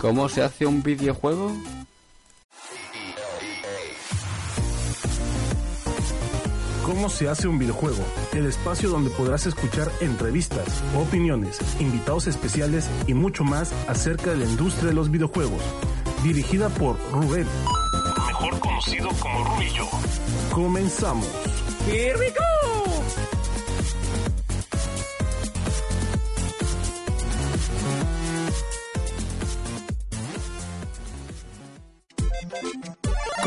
¿Cómo se hace un videojuego? ¿Cómo se hace un videojuego? El espacio donde podrás escuchar entrevistas, opiniones, invitados especiales y mucho más acerca de la industria de los videojuegos. Dirigida por Rubén, mejor conocido como Rubillo. Comenzamos. Here we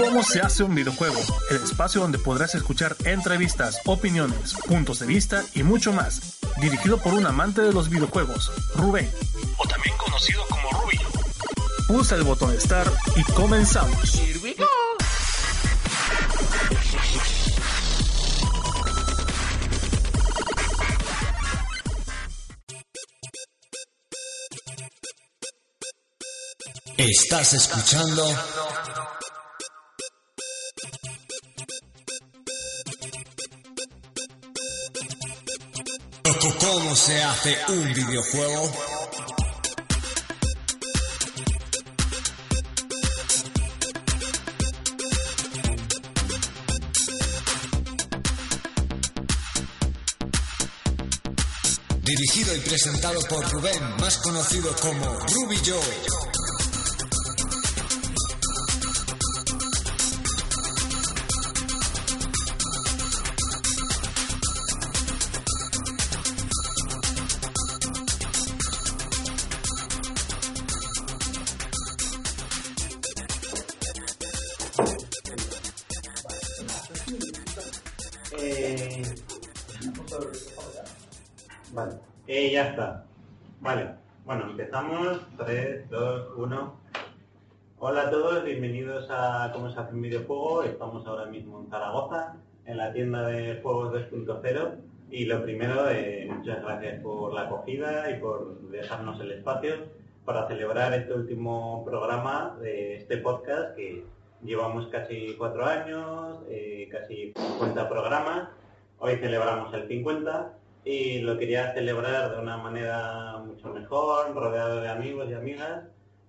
¿Cómo se hace un videojuego? El espacio donde podrás escuchar entrevistas, opiniones, puntos de vista y mucho más. Dirigido por un amante de los videojuegos, Rubén, o también conocido como Rubillo. Pulsa el botón Start y comenzamos. Here we go. Estás escuchando ¿Cómo se hace un videojuego? Dirigido y presentado por Rubén, más conocido como Ruby Joe. Eh, ya está. Vale, bueno, empezamos. 3, 2, 1. Hola a todos, bienvenidos a Cómo se hace un videojuego. Estamos ahora mismo en Zaragoza, en la tienda de Juegos 2.0. Y lo primero, eh, muchas gracias por la acogida y por dejarnos el espacio para celebrar este último programa de este podcast que llevamos casi cuatro años, eh, casi 50 programas. Hoy celebramos el 50 y lo quería celebrar de una manera mucho mejor, rodeado de amigos y amigas.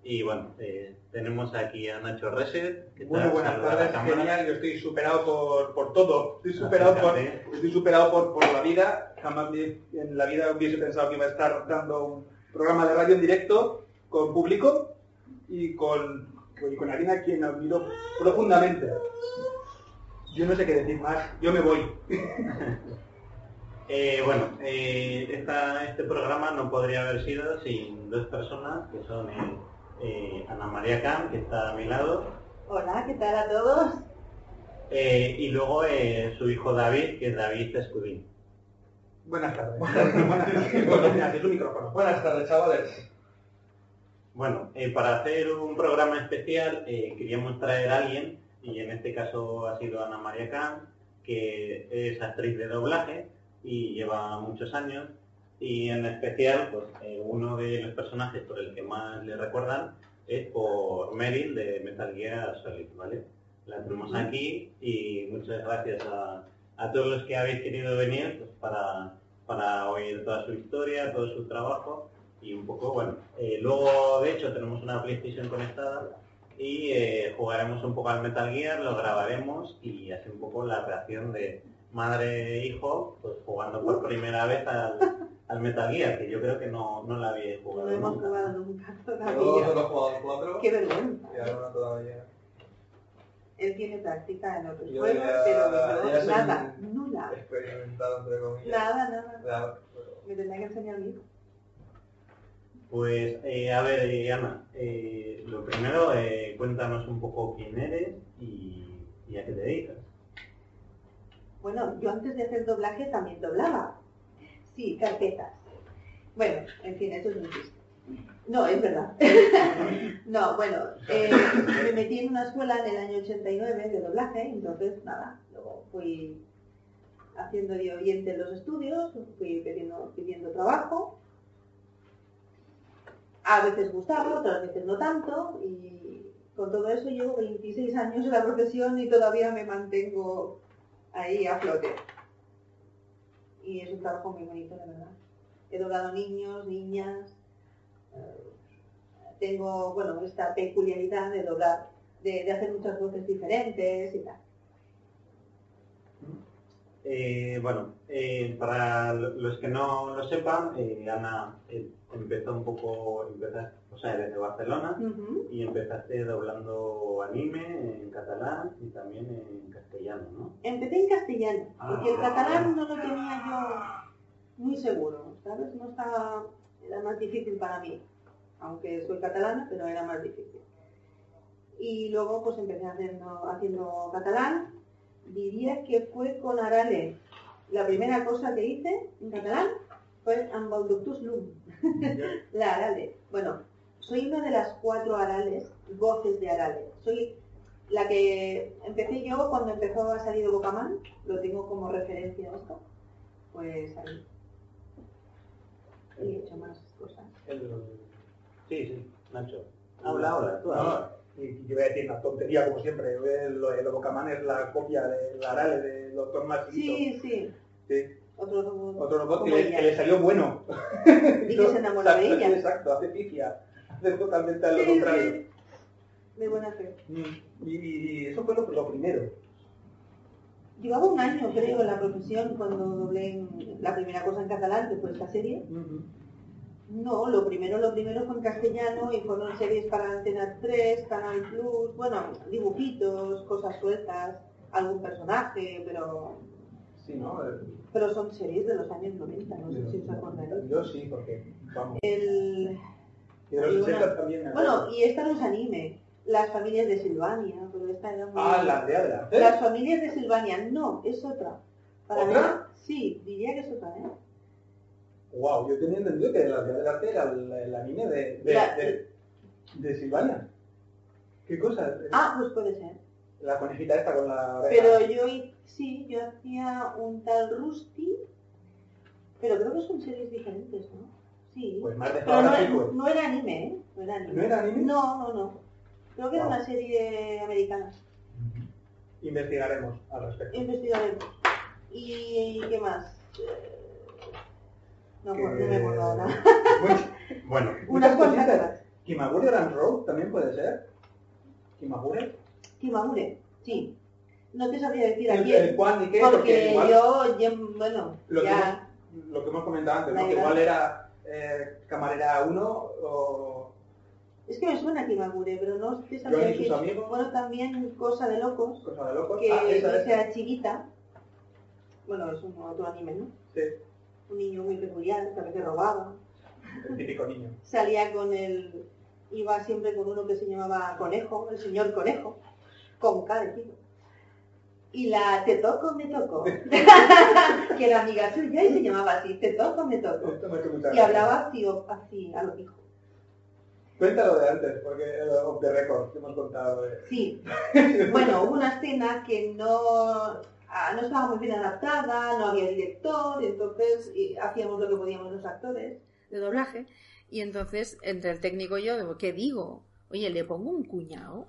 Y bueno, eh, tenemos aquí a Nacho Reset. ¿Qué Muy buenas tardes, genial, yo estoy superado por, por todo, estoy superado por, estoy superado por, por la vida, jamás en la vida hubiese pensado que iba a estar dando un programa de radio en directo con público y con, y con alguien a quien admiro profundamente. Yo no sé qué decir más, yo me voy. Eh, bueno, eh, esta- este programa no podría haber sido sin dos personas, que son eh, Ana María Cam, que está a mi lado, Hola, ¿qué tal a todos? eh, y luego eh, su hijo David, que es David Escudín. Buenas tardes. Buenas tardes. Buenas tardes, chavales. Bueno, eh, para hacer un programa especial eh, queríamos traer a alguien, y en este caso ha sido Ana María Khan, que es actriz de doblaje y lleva muchos años, y en especial, pues eh, uno de los personajes por el que más le recuerdan es por Meryl de Metal Gear Solid, ¿vale? La tenemos aquí y muchas gracias a, a todos los que habéis querido venir pues, para, para oír toda su historia, todo su trabajo y un poco, bueno, eh, luego de hecho tenemos una PlayStation conectada y eh, jugaremos un poco al Metal Gear, lo grabaremos y así un poco la reacción de madre e hijo, pues jugando por primera vez al, al Metal Gear, que yo creo que no, no la había No jugado hemos nunca. jugado nunca Yo todavía. solo he jugado al 4 Qué vergüenza. y ahora no todavía. Él tiene práctica en otros Yo juegos, ya- pero ya yo soy nada, nula. Experimentado, entre comillas. Nada, nada. Pero- Me tendrá que enseñar mi hijo. Pues, eh, a ver, eh, Ana, eh, lo primero, eh, cuéntanos un poco quién eres y, y a qué te dedicas. Bueno, yo antes de hacer doblaje también doblaba. Sí, carpetas. Bueno, en fin, eso es un chiste. No, es verdad. no, bueno, eh, me metí en una escuela en el año 89 de doblaje, entonces nada, luego fui haciendo de oyente en los estudios, fui pidiendo, pidiendo trabajo. A veces gustaba, otras veces no tanto, y con todo eso llevo 26 años en la profesión y todavía me mantengo ahí a flote. Y es un trabajo muy bonito, la verdad. He doblado niños, niñas, eh, tengo, bueno, esta peculiaridad de doblar, de, de hacer muchas voces diferentes y tal. Eh, bueno, eh, para los que no lo sepan, eh, Ana empezó un poco, empezaste, o sea, desde Barcelona y empezaste doblando anime en catalán y también en castellano, ¿no? Empecé en castellano, porque el Ah. catalán no lo tenía yo muy seguro, ¿sabes? No estaba, era más difícil para mí, aunque soy catalana, pero era más difícil. Y luego pues empecé haciendo, haciendo catalán, diría que fue con Arale. La primera cosa que hice en catalán fue amb el doctor Slum, la Arale. Bueno, soy una de las cuatro Arales, voces de Arale. Soy la que empecé yo cuando empezó a salir Bocaman, lo tengo como referencia a esto, pues ahí. Y he hecho más cosas. El- Sí, sí, Nacho. Habla ahora, tú habla. y yo voy a decir una tontería como siempre. El, el Bocaman es la copia del Arale del doctor Marcito. Sí, sí. Sí. Otro robot. Otro robot que le, ella. que le salió bueno. Y que se enamoró de ella. Exacto, hace pifia. Totalmente a lo contrario. De buena fe. Mm, Y, y eso fue lo, lo primero. Llevaba un año, creo, en la profesión cuando doblé en- la primera cosa en catalán, que fue esta serie. No, lo primero, lo primero fue en castellano y fueron series para Antena 3, Canal Plus, bueno, dibujitos, cosas sueltas, algún personaje, pero, Sí, ¿no? El- pero son series de los años 90, no sé si os acordáis. Yo sí, porque, vamos. El, Y de los hay 60 una- también. me bueno, y esta no es anime, las familias de Silvania, pero esta era muy... Ah, la de fe. Las familias de Silvania, no, es otra. Para ¿Otra? mí, sí, diría que es otra, ¿eh? Wow, yo tenía entendido que la de la fe era el, anime de, de, La- de, de Silvania. ¿Qué cosa? Ah, pues puede ser. La conejita esta con la. Pero yo, sí, yo hacía un tal Rusty, pero creo que son series diferentes, ¿no? Sí. Pues más de pero no, era- no era anime, ¿eh? No era anime. ¿No era anime? No, no, no. Creo que era Wow. una serie americana. Investigaremos al respecto. Investigaremos. ¿Y qué más? Eh, No, Que- no me acuerdo ahora. Much- Bueno, Unas cositas. Kimagure Grand Road también puede ser. Kimagure. Kimagure, sí. No te sabría decir a El, quién. el y qué, porque Porque igual yo, bueno, lo, que ya... hemos, lo que hemos comentado antes, ¿no? que igual era eh, camarera 1 o Es que me suena Kimagure, pero no sabría Johnny y sus amigos. Bueno, también Cosa de Locos, cosa de locos. que ah, esa es. sea chiquita. Bueno, es un otro anime, ¿no? Sí, Un niño muy peculiar, que a veces robaba. el típico niño. Salía con el... Iba siempre con uno que se llamaba Conejo, el señor Conejo, con K de tiro. Y la Te toco, me toco. que era amiga suya y se llamaba así, Te toco, me toco. Y hablaba así, así a lo hijo. Cuéntalo de antes, porque eh, off the record que hemos contado. de- Sí. Bueno, hubo una escena que no, ah, no estaba muy bien adaptada, no había director, entonces hacíamos lo que podíamos los actores de doblaje. Y entonces, entre el técnico y yo, digo, ¿qué digo? Oye, ¿le pongo un cuñado?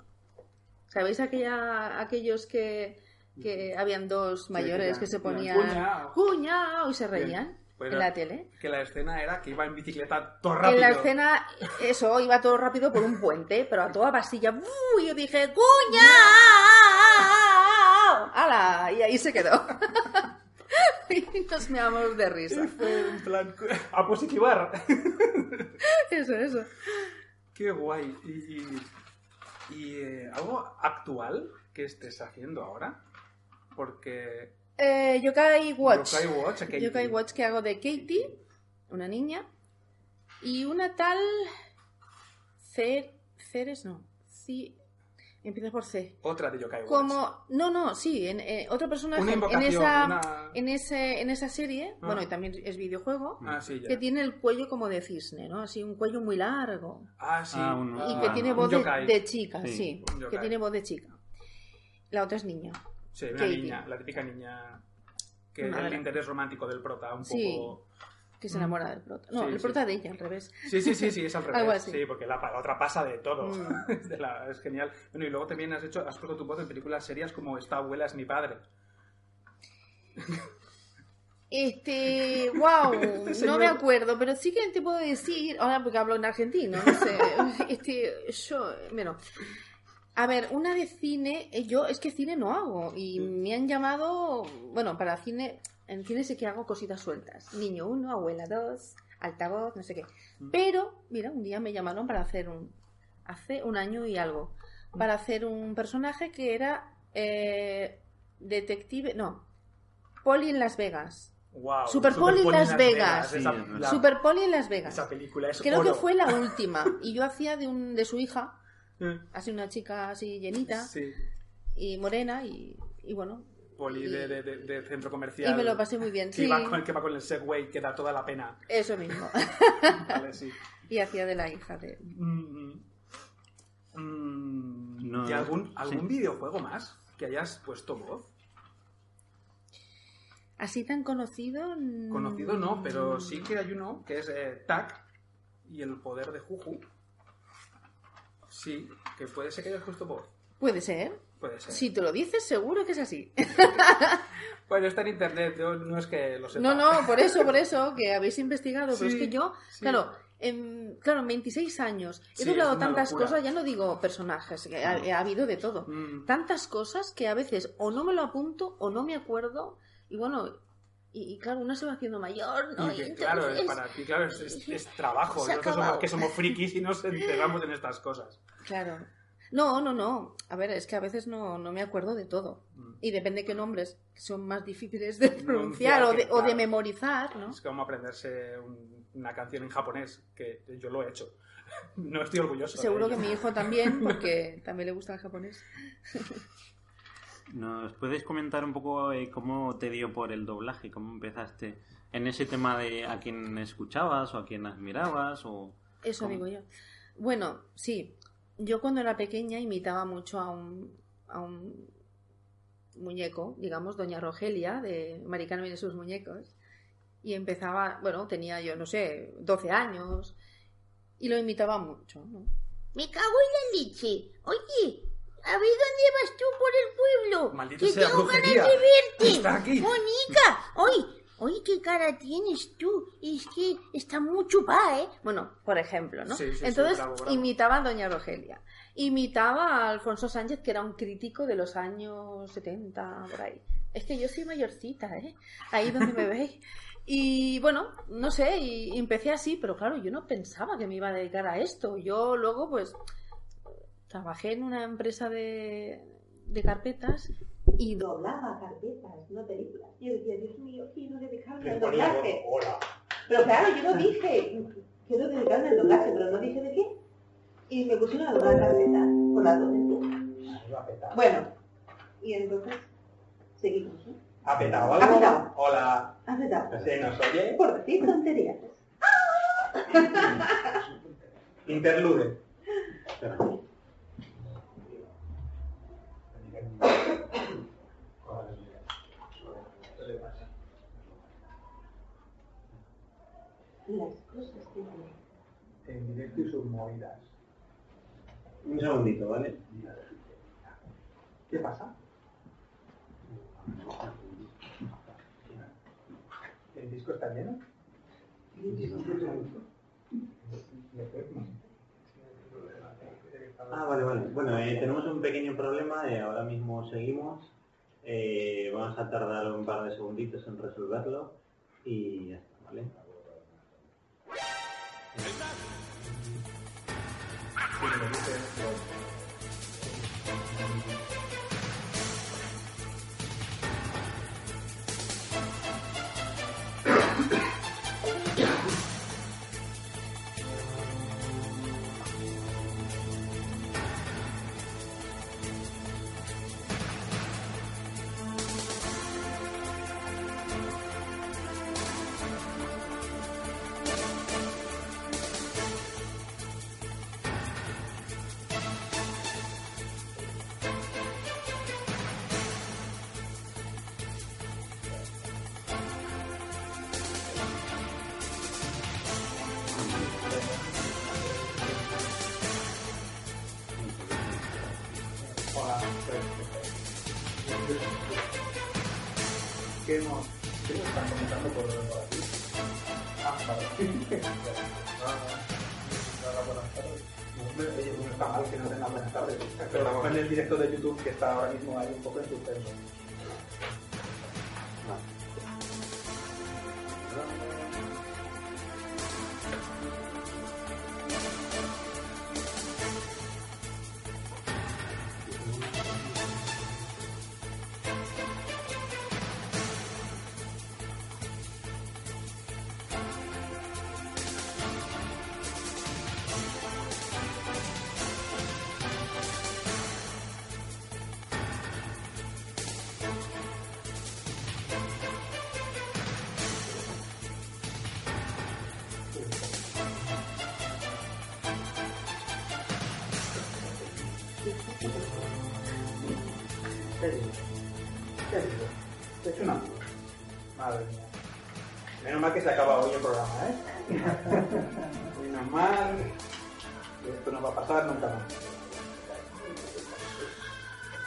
¿Sabéis aquella, aquellos que, que habían dos mayores que se ponían cuñao. cuñado y se reían Pues en la tele? Que la escena era que iba en bicicleta todo rápido. En la escena, eso, iba todo rápido por un puente, pero a toda pastilla. Y yo dije, ¡cuñao! ¡Hala! Y ahí se quedó. y nos meamos de risa. Fue plan a positivar. Eso, eso. Qué guay. Y, y- y, eh, algo actual que estés haciendo ahora. Porque Eh, Yokai Watch. Yokai Watch, a Katie. Yokai Watch que hago de Katie, una niña, y una tal Cer... Ceres, no. Ci- Empieza por C. otra de Yokai Watch. Como, no, no, sí, en, eh, otro personaje Una en esa, una- en ese, en esa serie, Ah. bueno, y también es videojuego, Ah, sí, ya. que tiene el cuello como de cisne, ¿no? Así un cuello muy largo. Ah, sí. Ah, uno. y Ah, que tiene un voz de, de chica, Sí, sí, un que tiene voz de chica. La otra es niña. Sí, una Katie. niña, la típica niña que es el interés romántico del prota, un Sí. poco... Que se enamora del prota. No, Sí, el sí. prota de ella, al revés. Sí, sí, sí, sí, es al Algo revés. así. Sí, porque la, la otra pasa de todo. Mm. Es, de la- es genial. Bueno, y luego también has hecho, has puesto tu voz en películas serias como Esta abuela es mi padre. Este, wow, no me acuerdo, pero sí que te puedo decir, ahora porque hablo en argentino, no sé, este, yo, bueno, a ver, una de cine, eh, yo es que cine no hago y me han llamado, bueno, para cine, en cine sí que hago cositas sueltas, niño uno, abuela dos, altavoz, no sé qué, pero, mira, un día me llamaron para hacer un, hace un año y algo, para hacer un personaje que era eh, detective, no, poli en Las Vegas. Wow, Super Poli en Las Vegas. Sí, la- Super Poli en Las Vegas. esa película es Creo que fue la última. Y yo hacía de un de su hija, Mm, así una chica así llenita Sí, y morena y, y bueno. poli Y- de, de- de- de centro comercial. Y me lo pasé muy bien. Que, Sí, va con, que va con el Segway, que da toda la pena. eso mismo. Vale, sí. y hacía de la hija de... Mm, mm, No, ¿Y algún, algún sí. videojuego más que hayas puesto voz? Así tan conocido... mm, Conocido no, pero sí que hay uno que es eh, TAC y el poder de Juju. Sí, que puede ser que hayas puesto voz. Puede ser. Puede ser. Si te lo dices, seguro que es así. Bueno, está en internet, yo no es que lo sepa. No, no, por eso, por eso, que habéis investigado. Pero es que yo, sí. claro, en, claro, en 26 años he Sí, doblado tantas locura. cosas, ya no digo personajes, que ha, ha habido de todo. Mm, Tantas cosas que a veces o no me lo apunto o no me acuerdo. Y bueno, y, y claro, uno se va haciendo mayor, ¿no? y que, Y claro, para ti, claro, es, es- es trabajo. Nosotros somos, que somos frikis y nos enterramos en estas cosas. Claro. No, no, no. A ver, es que a veces no, no me acuerdo de todo. Mm. Y depende qué nombres son más difíciles de pronunciar o de, o de memorizar, ¿no? Es como aprenderse un- una canción en japonés, que yo lo he hecho. No estoy orgulloso. Seguro que mi hijo también, porque también le gusta el japonés. ¿Nos puedes comentar un poco eh, cómo te dio por el doblaje? ¿Cómo empezaste en ese tema de a quién escuchabas o a quién admirabas? O... Eso ¿Cómo? digo yo. Bueno, sí. Yo cuando era pequeña imitaba mucho a un, a un muñeco, digamos, Doña Rogelia, de Maricano y sus muñecos. Y empezaba, bueno, tenía yo, no sé, 12 años. Y lo imitaba mucho, ¿no? Me cago en la leche. Oye, a ver dónde vas tú por el pueblo. Maldita que sea tengo brujería. ganas de verte. Está aquí. Mónica, oye, oye, qué cara tienes tú. Es que está muy chupada, ¿eh? Bueno, por ejemplo, ¿no? Sí, sí, sí, Entonces bravo, bravo. imitaba a Doña Rogelia. Imitaba a Alfonso Sánchez, que era un crítico de los años 70, por ahí. Es que yo soy mayorcita, ¿eh? Ahí donde me veis. Y bueno, no sé, y empecé así, pero claro, yo no pensaba que me iba a dedicar a esto. Yo luego, pues, trabajé en una empresa de, de carpetas y Doblaba carpetas, no películas. Y yo decía, Dios mío, quiero dedicarme al doblaje. hola. Pero claro, yo no dije, quiero dedicarme al doblaje, pero no dije de qué. Y me pusieron a doblar carpetas con las dos encima. Iba a petar. Bueno, y entonces seguimos, ¿no? ¿Ha petado Ha algo? petado. Hola. ¿Has vetado? ¿Se nos oye? Por decir tonterías. Interlude. Espera. Las cosas que En directo y sus movidas. Un segundito, ¿vale? ¿Qué pasa? ¿El disco está lleno? Ah, vale, vale. Bueno, eh, tenemos un pequeño problema, eh, ahora mismo seguimos. Eh, vamos a tardar un par de segunditos en resolverlo y ya está, ¿vale? Hola. Pero en el directo de YouTube que está ahora mismo ahí un poco en suspenso. Se acaba hoy el programa, ¿eh? Menos mal. Esto no va a pasar nunca más.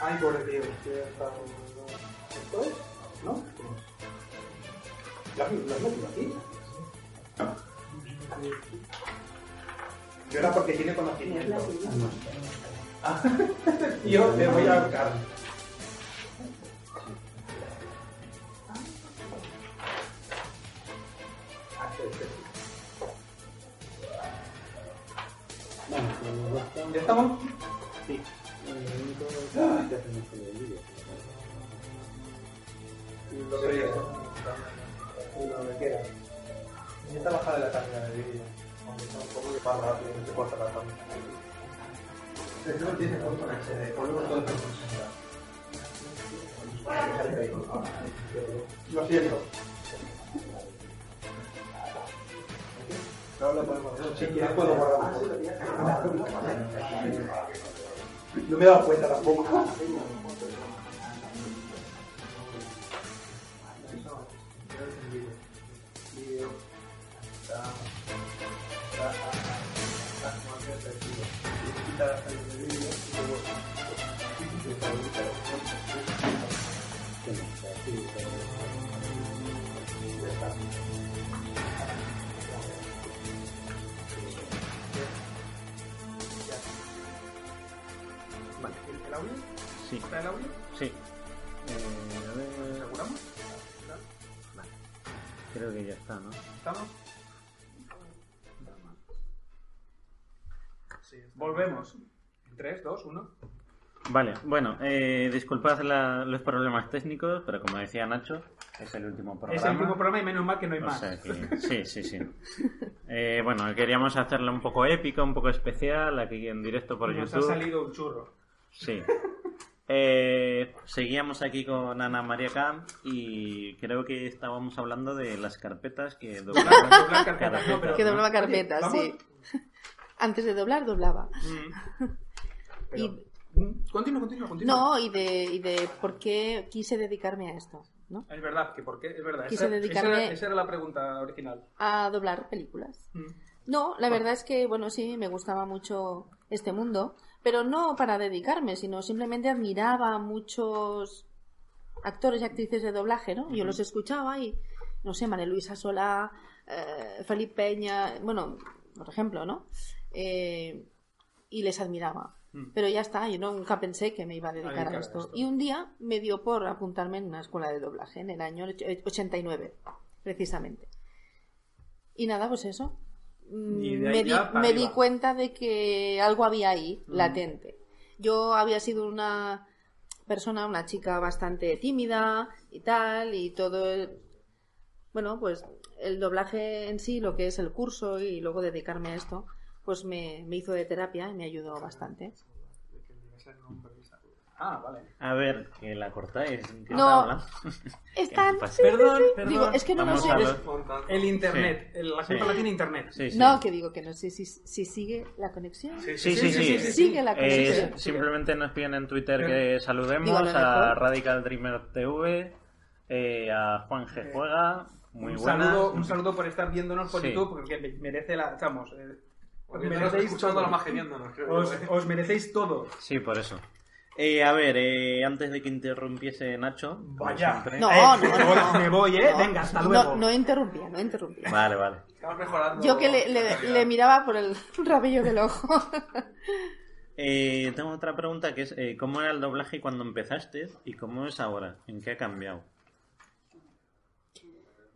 Ay, pobre tío. ¿qué ¿Esto es? ¿No? ¿Lo has metido aquí? Yo era porque tiene conocimiento. Yo le voy a buscar. Sí. ¿Ya estamos? Sí. Lo que quieras. Lo que quieras. Intenta bajar la calidad de vídeo. Aunque sea un poco de rápido, no se corta la cámara. Pero no tiene foto con HD, ponemos todo en 360. Lo siento. Si quieres puedo guardar un poco. No me he dado cuenta tampoco. ¿Está el audio? Sí. Eh, a ver... ¿Aseguramos? Vale. Creo que ya está, ¿no? ¿Estamos? Volvemos. 3, 2, 1. Vale, bueno, eh, disculpad la- los problemas técnicos, pero como decía Nacho, es el último programa. Es el último programa y menos mal que no hay O más. sea que- sí, sí, sí. Eh, bueno, queríamos hacerlo un poco épico, un poco especial, aquí en directo por Nos YouTube. ha salido un churro. Sí. Eh, seguíamos aquí con Ana María Camp y creo que estábamos hablando de las carpetas que doblaban carpetas, no, pero- Que doblaba carpetas, sí. Antes de doblar, doblaba. Pero- Y- Mm, Continúa, continúa, continúa. No, y de, y de por qué quise dedicarme a esto, ¿no? Es verdad, que por qué, es verdad. Quise Esa, dedicarme- esa era, esa era la pregunta original. A doblar películas. Mm. No, la verdad es que, bueno, sí, me gustaba mucho este mundo, pero no para dedicarme, sino simplemente admiraba a muchos actores y actrices de doblaje, ¿no? Yo los escuchaba y, no sé, María Luisa Solá, eh, Felipe Peña, bueno, por ejemplo, ¿no? Eh, y les admiraba. Mm. Pero ya está, yo nunca pensé que me iba a dedicar a a esto. esto. Y un día me dio por apuntarme en una escuela de doblaje, en el año och- 89, precisamente. Y nada, pues eso. Mm, me di, me di cuenta de que algo había ahí, Mm. latente. Yo había sido una persona, una chica bastante tímida y tal, y todo el... Bueno, pues el doblaje en sí, lo que es el curso y luego dedicarme a esto, pues me, me hizo de terapia y me ayudó bastante. Ah, vale. A ver, que la cortáis. que No. Están... Sí, sí, Perdón, sí. perdón. Digo, es que no lo Vamos sé. a es- ver. El internet. Sí. el- La Sí. culpa la tiene internet. Sí, sí. No, que digo que no sé si, si sigue la conexión. Sí, sí, sí. Sigue la Eh, conexión. simplemente nos piden en Twitter que saludemos Digo, a lo a mejor. Radical Dreamer TV, eh, a Juan G. Juega, muy un, buenas. saludo, un saludo por estar viéndonos por Sí. YouTube, porque merece la. Vamos, eh, os Porque no merecéis escuchando todo. la más que viéndonos, creo. Os, os merecéis todo. Sí, por eso. Eh, a ver, eh, antes de que interrumpiese Nacho. Vaya. No, Eh, no, me no, voy- no. me voy, ¿eh? No, Venga, hasta luego. No interrumpía, no interrumpía. Vale, vale. Estamos mejorando. Yo que le, le- le miraba por el rabillo del ojo. Eh, tengo otra pregunta que es, eh, ¿cómo era el doblaje cuando empezaste y cómo es ahora? ¿En qué ha cambiado?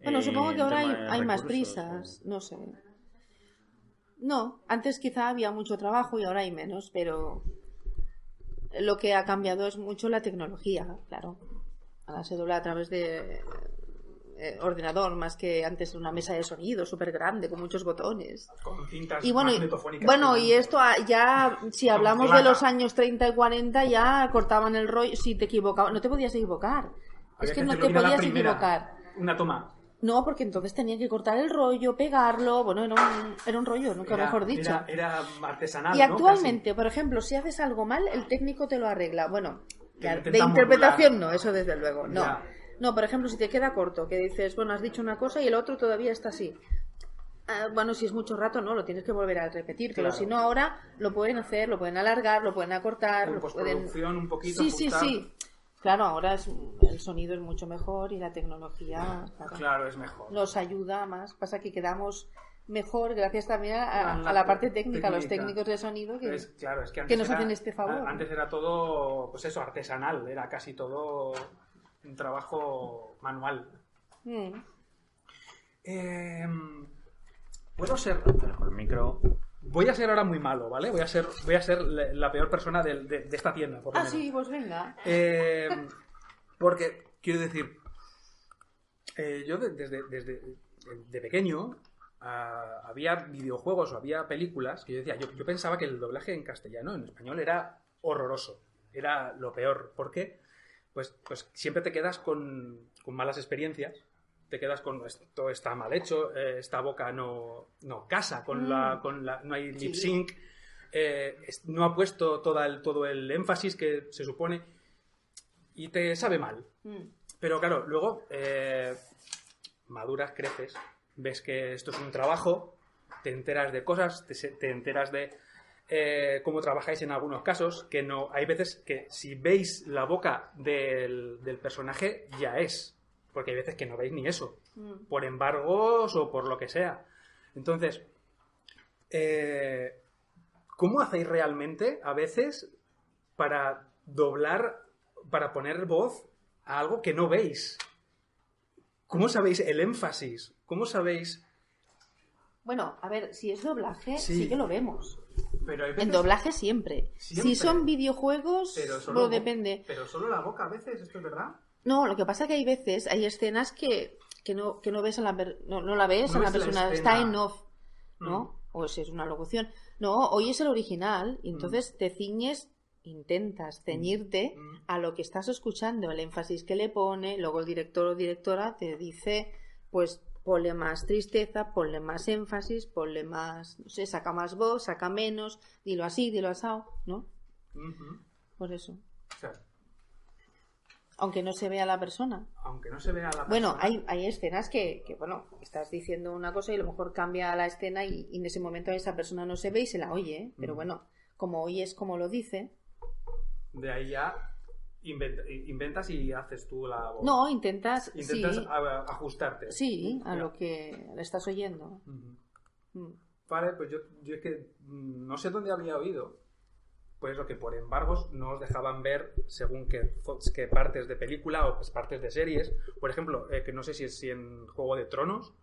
Bueno, Eh, supongo que ahora hay, más prisas, no sé. No, antes quizá había mucho trabajo y ahora hay menos, pero lo que ha cambiado es mucho la tecnología, claro. Ahora se dobla a través de eh, ordenador más que antes una mesa de sonido súper grande con muchos botones. Con cintas Y bueno, bueno, y esto ya, si hablamos de los años 30 y 40, ya cortaban el rollo. Si te equivocabas, no te podías equivocar. Había es que no te podías primera. equivocar. Una toma. No, porque entonces tenían que cortar el rollo, pegarlo. Bueno, era un, era un rollo, nunca Era- mejor dicho. Era, era artesanal. y ¿no? actualmente, por ejemplo, si haces algo mal, el técnico te lo arregla. Bueno, de interpretación modular. no, eso desde luego. No. Ya. No, por ejemplo, si te queda corto, que dices, bueno, has dicho una cosa y el otro todavía está así. Ah, bueno, si es mucho rato, no, lo tienes que volver a repetir. Pero Claro. si no, ahora lo pueden hacer, lo pueden alargar, lo pueden acortar. Lo pueden... un poquito. Sí, sí, sí. Claro, ahora es, el sonido es mucho mejor y la tecnología claro, Claro, es mejor. nos ayuda más. Pasa que quedamos mejor gracias también a, A la a la parte técnica, a los técnicos de sonido que, Es- claro, es que, nos era- hacen este favor. Antes era todo, pues eso, artesanal. Era casi todo un trabajo manual. Mm. Eh, Puedo ser. Dejo el micro. Voy a ser ahora muy malo, ¿vale? Voy a ser, voy a ser la peor persona de, de esta tienda, por lo Ah, menos. sí, pues venga. Eh, porque, quiero decir, eh, yo de- desde, desde de pequeño ah, había videojuegos o había películas que yo decía, yo, yo pensaba que el doblaje en castellano, en español, era horroroso, era lo peor. ¿Por qué? Pues, pues siempre te quedas con, con malas experiencias, te quedas con esto está mal hecho, eh, esta boca no, no casa con la, Mm. con la, no hay Sí. lip sync, eh, no ha puesto toda el, todo el énfasis que se supone y te sabe mal. Mm. Pero claro, luego eh, maduras, creces, ves que esto es un trabajo, te enteras de cosas, te, te enteras de eh, cómo trabajáis en algunos casos, que no hay veces que si veis la boca del, del personaje ya es, porque hay veces que no veis ni eso, Mm. por embargos o por lo que sea. Entonces, eh, ¿cómo hacéis realmente a veces para doblar, para poner voz a algo que no veis? ¿Cómo sabéis el énfasis? ¿Cómo sabéis? Bueno, a ver, si es doblaje, Sí. sí, que lo vemos. Pero hay En doblaje siempre. Siempre. Si son videojuegos, Pero solo, depende. pero solo la boca a veces, ¿esto es verdad? No, lo que pasa es que hay veces, hay escenas que, que, no, que no ves a la no, no la ves No a la persona, está en off, ¿no? O si es una locución. No, hoy es el original y entonces te ciñes, intentas ceñirte Mm. a lo que estás escuchando, el énfasis que le pone, luego el director o directora te dice, pues ponle más tristeza, ponle más énfasis, ponle más, no sé, saca más voz, saca menos, dilo así, dilo asado, ¿no? Por eso. Aunque no se vea la persona. aunque no se vea la Bueno, persona- hay, hay escenas que, que, bueno, estás diciendo una cosa y a lo mejor cambia la escena y, y en ese momento esa persona no se ve y se la oye, ¿eh? pero Mm. bueno, como oyes como lo dice, De ahí ya inventa- inventas y haces tú la voz. no, intentas, Intentas sí, ajustarte. sí, a Ya. lo que le estás oyendo. Mm. Vale, pues yo, yo es que mm, no sé dónde había oído. Pues lo que por embargos no os dejaban ver según qué, partes de película o pues partes de series. Por ejemplo, eh, que no sé si es si en Juego de Tronos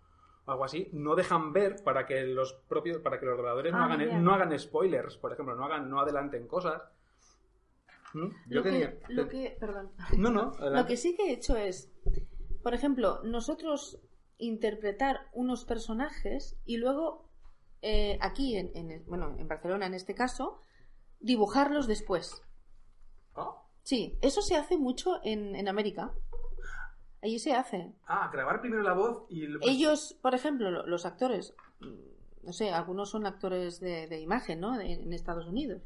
o algo así, no dejan ver para que los propios, para que los dobladores no, Ah, hagan, ya. no hagan spoilers, por ejemplo, no hagan, no adelanten cosas. ¿Mm? Yo Lo, tenía- que, lo que, perdón, No, no, lo que sí que he hecho es, por ejemplo, nosotros interpretar unos personajes y luego eh, aquí, en, en- bueno, en Barcelona en este caso, dibujarlos después. Ah, Sí, eso se hace mucho en, en América. Allí se hace. Ah, grabar primero la voz y... Ellos, por ejemplo, lo- los actores, mm, no sé, algunos son actores de, de imagen, ¿no? De- en Estados Unidos.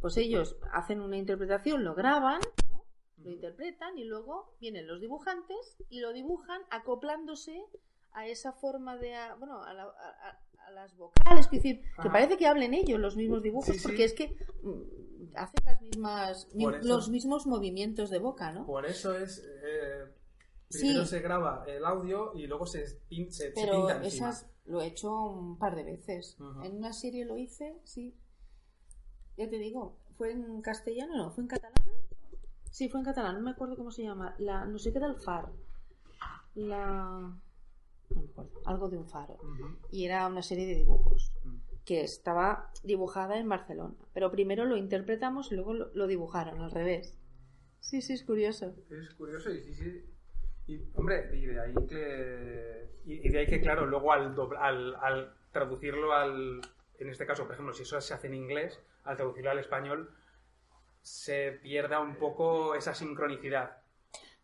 Pues ellos hacen una interpretación, lo graban, ¿no? lo interpretan y luego vienen los dibujantes y lo dibujan acoplándose a esa forma de, a- bueno, a, la- a las vocales, es decir, que parece que hablen ellos los mismos dibujos, Sí, sí. porque es que mm, hace las mismas, eso- los mismos movimientos de boca, ¿no? Por eso es. eh, Sí. primero se graba el audio y luego se, pin- se, se Pero pinta encima. esas lo he hecho un par de veces. En una serie lo hice, sí. Ya te digo, ¿fue en castellano no? ¿Fue en catalán? Sí, fue en catalán, no me acuerdo cómo se llama. La, no sé qué del far. La... No me acuerdo, algo de un faro. Y era una serie de dibujos Mm. que estaba dibujada en Barcelona. Pero primero lo interpretamos y luego lo, lo dibujaron al revés. Sí, sí, es curioso. Es curioso y sí, sí. Y, hombre, y de ahí que. Y, de ahí que, claro, luego al, dobl- al, al traducirlo al. En este caso, por ejemplo, si eso se hace en inglés, al traducirlo al español, se pierda un poco esa sincronicidad.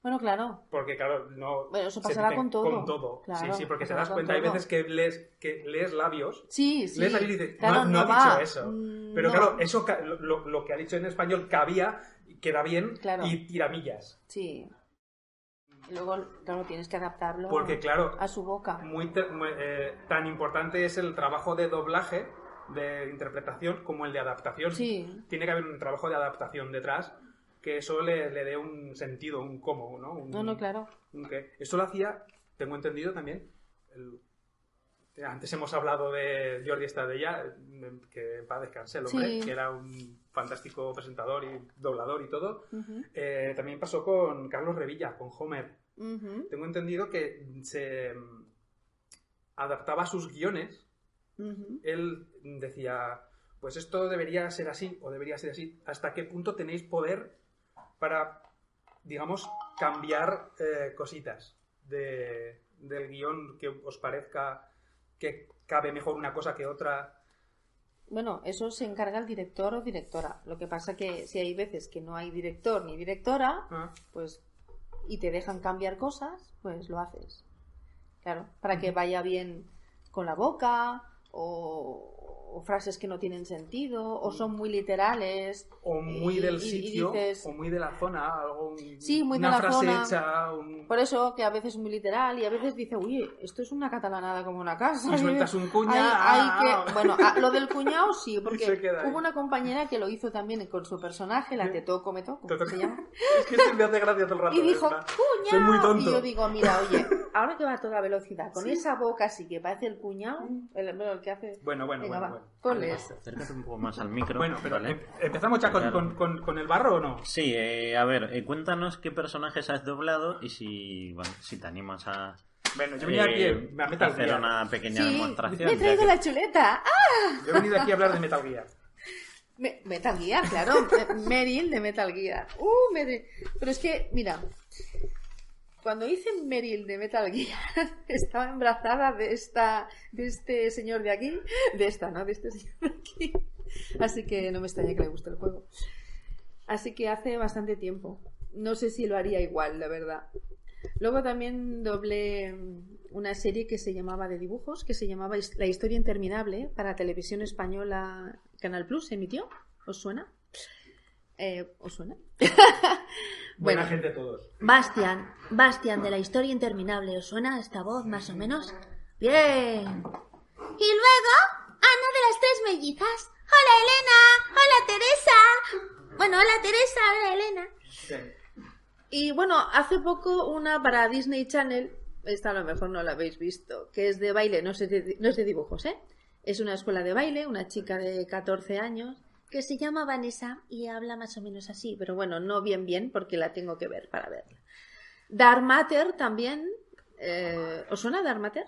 Bueno, claro. Porque, claro, no. Bueno, eso se pasará con todo. Con todo. Claro, sí, sí, porque te das cuenta, hay veces que lees, que lees labios. Sí, sí. Lees labios y dices, Claro, no, no ha va. dicho eso. Mm, Pero no. claro, eso lo- lo, que ha dicho en español cabía, queda bien Claro. y tiramillas. Sí. Y luego, claro, tienes que adaptarlo Porque, claro, a su boca. muy, muy, eh, tan importante es el trabajo de doblaje, de interpretación, como el de adaptación. Sí. Tiene que haber un trabajo de adaptación detrás que eso le, le dé un sentido, un cómo, ¿no? Un, No, no, claro. un qué. Eso lo hacía, tengo entendido también, el- antes hemos hablado de Jordi Estadella, que en paz descanse el hombre, Sí. que era un fantástico presentador y doblador y todo. Eh, también pasó con Carlos Revilla, con Homer. Tengo entendido que se mm, adaptaba sus guiones. Él decía, pues esto debería ser así o debería ser así. ¿Hasta qué punto tenéis poder para, digamos, cambiar eh, cositas de, del guion que os parezca que cabe mejor una cosa que otra? Bueno, eso se encarga el director o directora. Lo que pasa que si hay veces que no hay director ni directora, Ah, pues y te dejan cambiar cosas, pues lo haces. Claro, para que vaya bien con la boca o, o frases que no tienen sentido o son muy literales. O muy Y- del sitio, dices- o muy de la zona, algo, un- Sí, muy de una la frase zona. hecha, un- Por eso que a veces es muy literal y a veces dice, uy, esto es una catalanada como una casa. Y sueltas un cuña, Hay- hay ah. que- Bueno, ah, lo del cuñado sí, porque hubo una compañera que lo hizo también con su personaje, la Teto Cometo, como Te toca- se llama. Es que se me hace gracia todo el rato. Y dijo, cuñado. Soy muy tonto. Y yo digo, mira, oye, ahora que va a toda velocidad, con esa boca así que parece el cuñado, el, el que hace... Bueno, bueno, Venga, bueno, bueno. Ponle eso. Acércate un poco más al micro. Bueno, pero ¿vale? em- empezamos ya con, Claro. con- con- con el barro o no? Sí, eh, a ver, eh, cuéntanos qué personajes has doblado y si, bueno, si te animas a Bueno, yo venía aquí eh, a Metal hacer Gear. una pequeña Sí, demostración. me he traído que- la chuleta. ¡Ah! Yo he venido aquí a hablar de Metal Gear. Me- Metal Gear, claro. Meryl de Metal Gear. Uh, Meryl. Pero es que, mira, cuando hice Meryl de Metal Gear, estaba embarazada de esta, de este señor de aquí, de esta, ¿no? De este señor de aquí. Así que no me extraña que le guste el juego. Así que hace bastante tiempo. No sé si lo haría igual, la verdad. Luego también doblé una serie que se llamaba de dibujos, que se llamaba La historia interminable para televisión española Canal Plus, ¿se emitió? ¿Os suena? Eh, ¿Os suena? Buena Bueno. gente todos. Bastian, Bastian de la historia interminable, ¿os suena esta voz más o menos? Bien. Y luego, Ana de las tres mellizas. Hola Elena, hola Teresa. Bueno, hola Teresa, hola Elena. Y bueno, hace poco una para Disney Channel, esta a lo mejor no la habéis visto, que es de baile, no es de, no es de dibujos, ¿eh? Es una escuela de baile, una chica de 14 años, Que se llama Vanessa y habla más o menos así. pero bueno, no bien bien porque la tengo que ver para verla. Dark Matter también, eh, ¿os suena Dark Matter?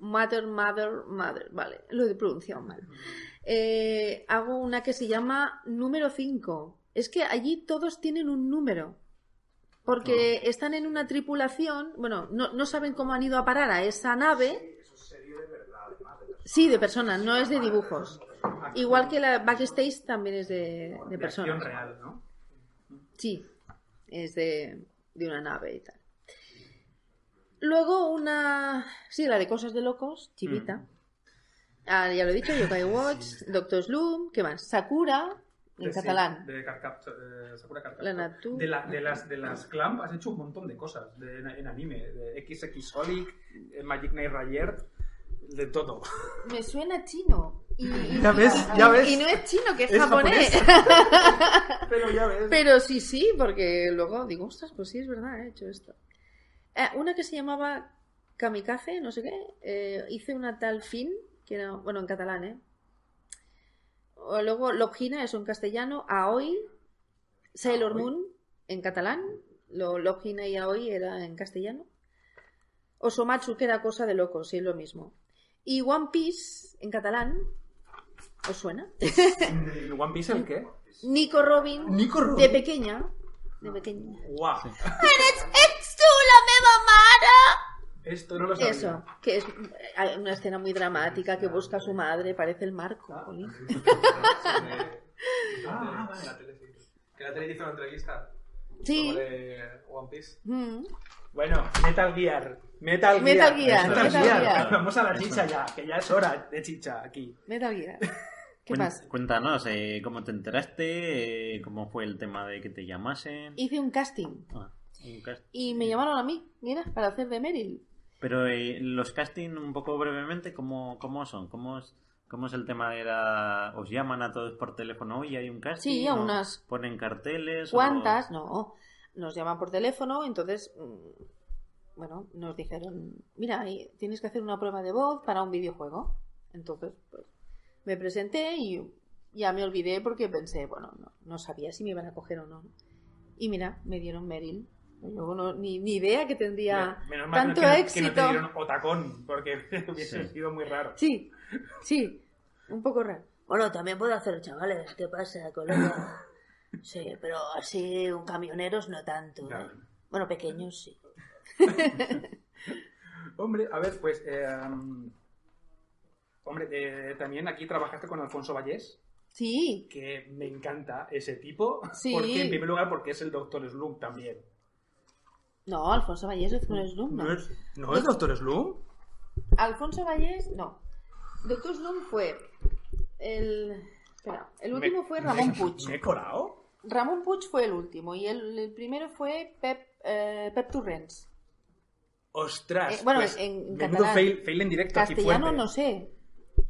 Matter, Mother, Mother, vale, lo he pronunciado mal. Eh, hago una que se llama número 5. Es que allí todos tienen un número. Porque están en una tripulación, bueno, no, no saben cómo han ido a parar a esa nave. Sí, de personas, no es de dibujos. Igual que la Backstage también es de, de De personas. real, ¿no? Sí, es de, de una nave y tal. Luego una... Sí, la de Cosas de Locos, chivita. Ah, ya lo he dicho, Yokai Watch, Doctor Sloom, ¿qué más? Sakura, en De- sí, catalán. De Carcap- eh, Sakura Carcaptor. La Natu. De, la- de las, de las Clamp has hecho un montón de cosas de, en, anime. De XX Holic, eh, Magic Knight Rayert, de todo. Me suena chino. Y, y- Ya ves, ya ves. Y no es chino, que es, Es japonés. Pero ya ves. Pero sí, sí, porque luego digo, ostras, pues sí, es verdad, he hecho esto. Eh, una que se llamaba Kamikaze, no sé qué, eh, hice una tal fin, que era, bueno, en catalán, ¿eh? O luego Logina, eso en castellano, Aoi, Sailor Moon en catalán, lo Logina y Aoi era en castellano. Osomatsu, que era cosa de locos, sí, es lo mismo. Y One Piece en catalán, ¿os suena? ¿One Piece el qué? Nico Robin, Nico Robin. de pequeña, de pequeña. Guau. Ets, ets tu la meva mare! Esto no lo sabía. Eso, que es hay una escena muy dramática que busca a su madre, parece el marco. Ah, vale. La tele, sí. Que la tele hizo una entrevista Sí. sobre One Piece. Mm. Bueno, Metal Gear. Metal Gear. Metal Gear, Metal Metal Gear. Gear. Vamos a la chicha ya, que ya es hora de chicha aquí. Metal Gear. ¿Qué pasa? Cuéntanos, eh, ¿cómo te enteraste? Eh, ¿Cómo fue el tema de que te llamasen? Hice un casting Ah, un cast- y me llamaron a mí, mira, para hacer de Meryl. Pero eh, los casting, un poco brevemente, ¿cómo, cómo son? ¿Cómo es, ¿Cómo es el tema? Era, ¿Os llaman a todos por teléfono y hay un casting? Sí, a ¿O unas- ¿Ponen carteles? o- ¿Cuántas? No, nos llaman por teléfono, entonces, mm, bueno, nos dijeron, mira, ahí tienes que hacer una prueba de voz para un videojuego. Entonces, pues, me presenté y ya me olvidé porque pensé, bueno, no, no sabía si me iban a coger o no. Y mira, me dieron Meryl. Yo no- ni, ni idea que tendría Menos mal tanto que, no- que éxito. no te dieron otacón, porque hubiese Sí. sido muy raro. Sí, sí, un poco raro. Bueno, también puedo hacer chavales. ¿Qué pasa, colega? Sí, pero así un camioneros no tanto. ¿eh? Claro. Bueno, pequeños sí. Hombre, a ver, pues... eh, hombre, eh, también aquí trabajaste con Alfonso Vallés, Sí, que me encanta ese tipo. Sí. Porque, en primer lugar, porque es el Doctor Slump también. no, Alfonso Vallés es un Slum, no. ¿No es, ¿no es Doctor Slump? Alfonso Vallés, no. Doctor Slum fue el... Espera, el último Me- fue Ramón me- Puig. ¿Me he colado? Ramón Puig fue el último y el, el primero fue Pep, eh, Pep Turrens. ¡Ostras! Eh, bueno, pues, en- catalán. fail, fail en directo Castellano no sé.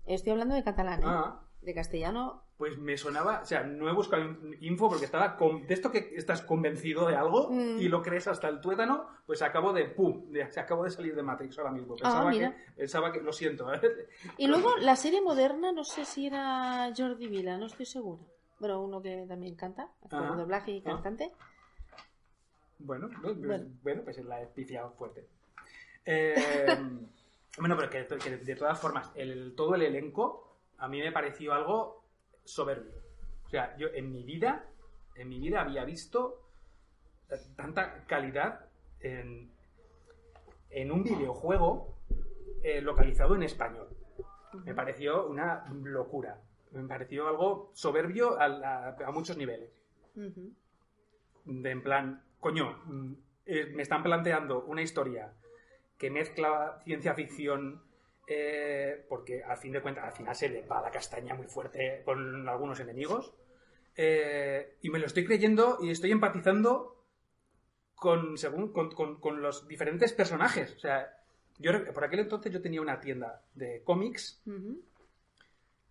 Estoy hablando de catalán, ¿eh? Ah. De castellano, Pues me sonaba, o sea, no he buscado in- info porque estaba con, de esto que estás convencido de algo Mm. y lo crees hasta el tuétano, pues acabo de pum, de, acabo de salir de Matrix ahora mismo. Pensaba, Ah, mira. que, pensaba que, lo siento, ¿eh? Y luego la serie moderna, no sé si era Jordi Vila, no estoy segura. Pero uno que también canta, actor Ah, doblaje y ah. cantante. Bueno, pues, Bueno. bueno, pues la he piciado fuerte. Eh, bueno, pero que, que de todas formas, el, todo el elenco a mí me pareció algo soberbio. O sea, yo en mi vida, en mi vida había visto eh, tanta calidad en, en un videojuego eh, localizado en español. Me pareció una locura. Me pareció algo soberbio a, muchos niveles de en plan, coño, mm, eh, me están planteando una historia que mezcla ciencia ficción, eh, porque al fin de cuentas, al final se le va la castaña muy fuerte con algunos enemigos, eh, y me lo estoy creyendo y estoy empatizando con, según, con, con- con los diferentes personajes. O sea, yo por aquel entonces yo tenía una tienda de cómics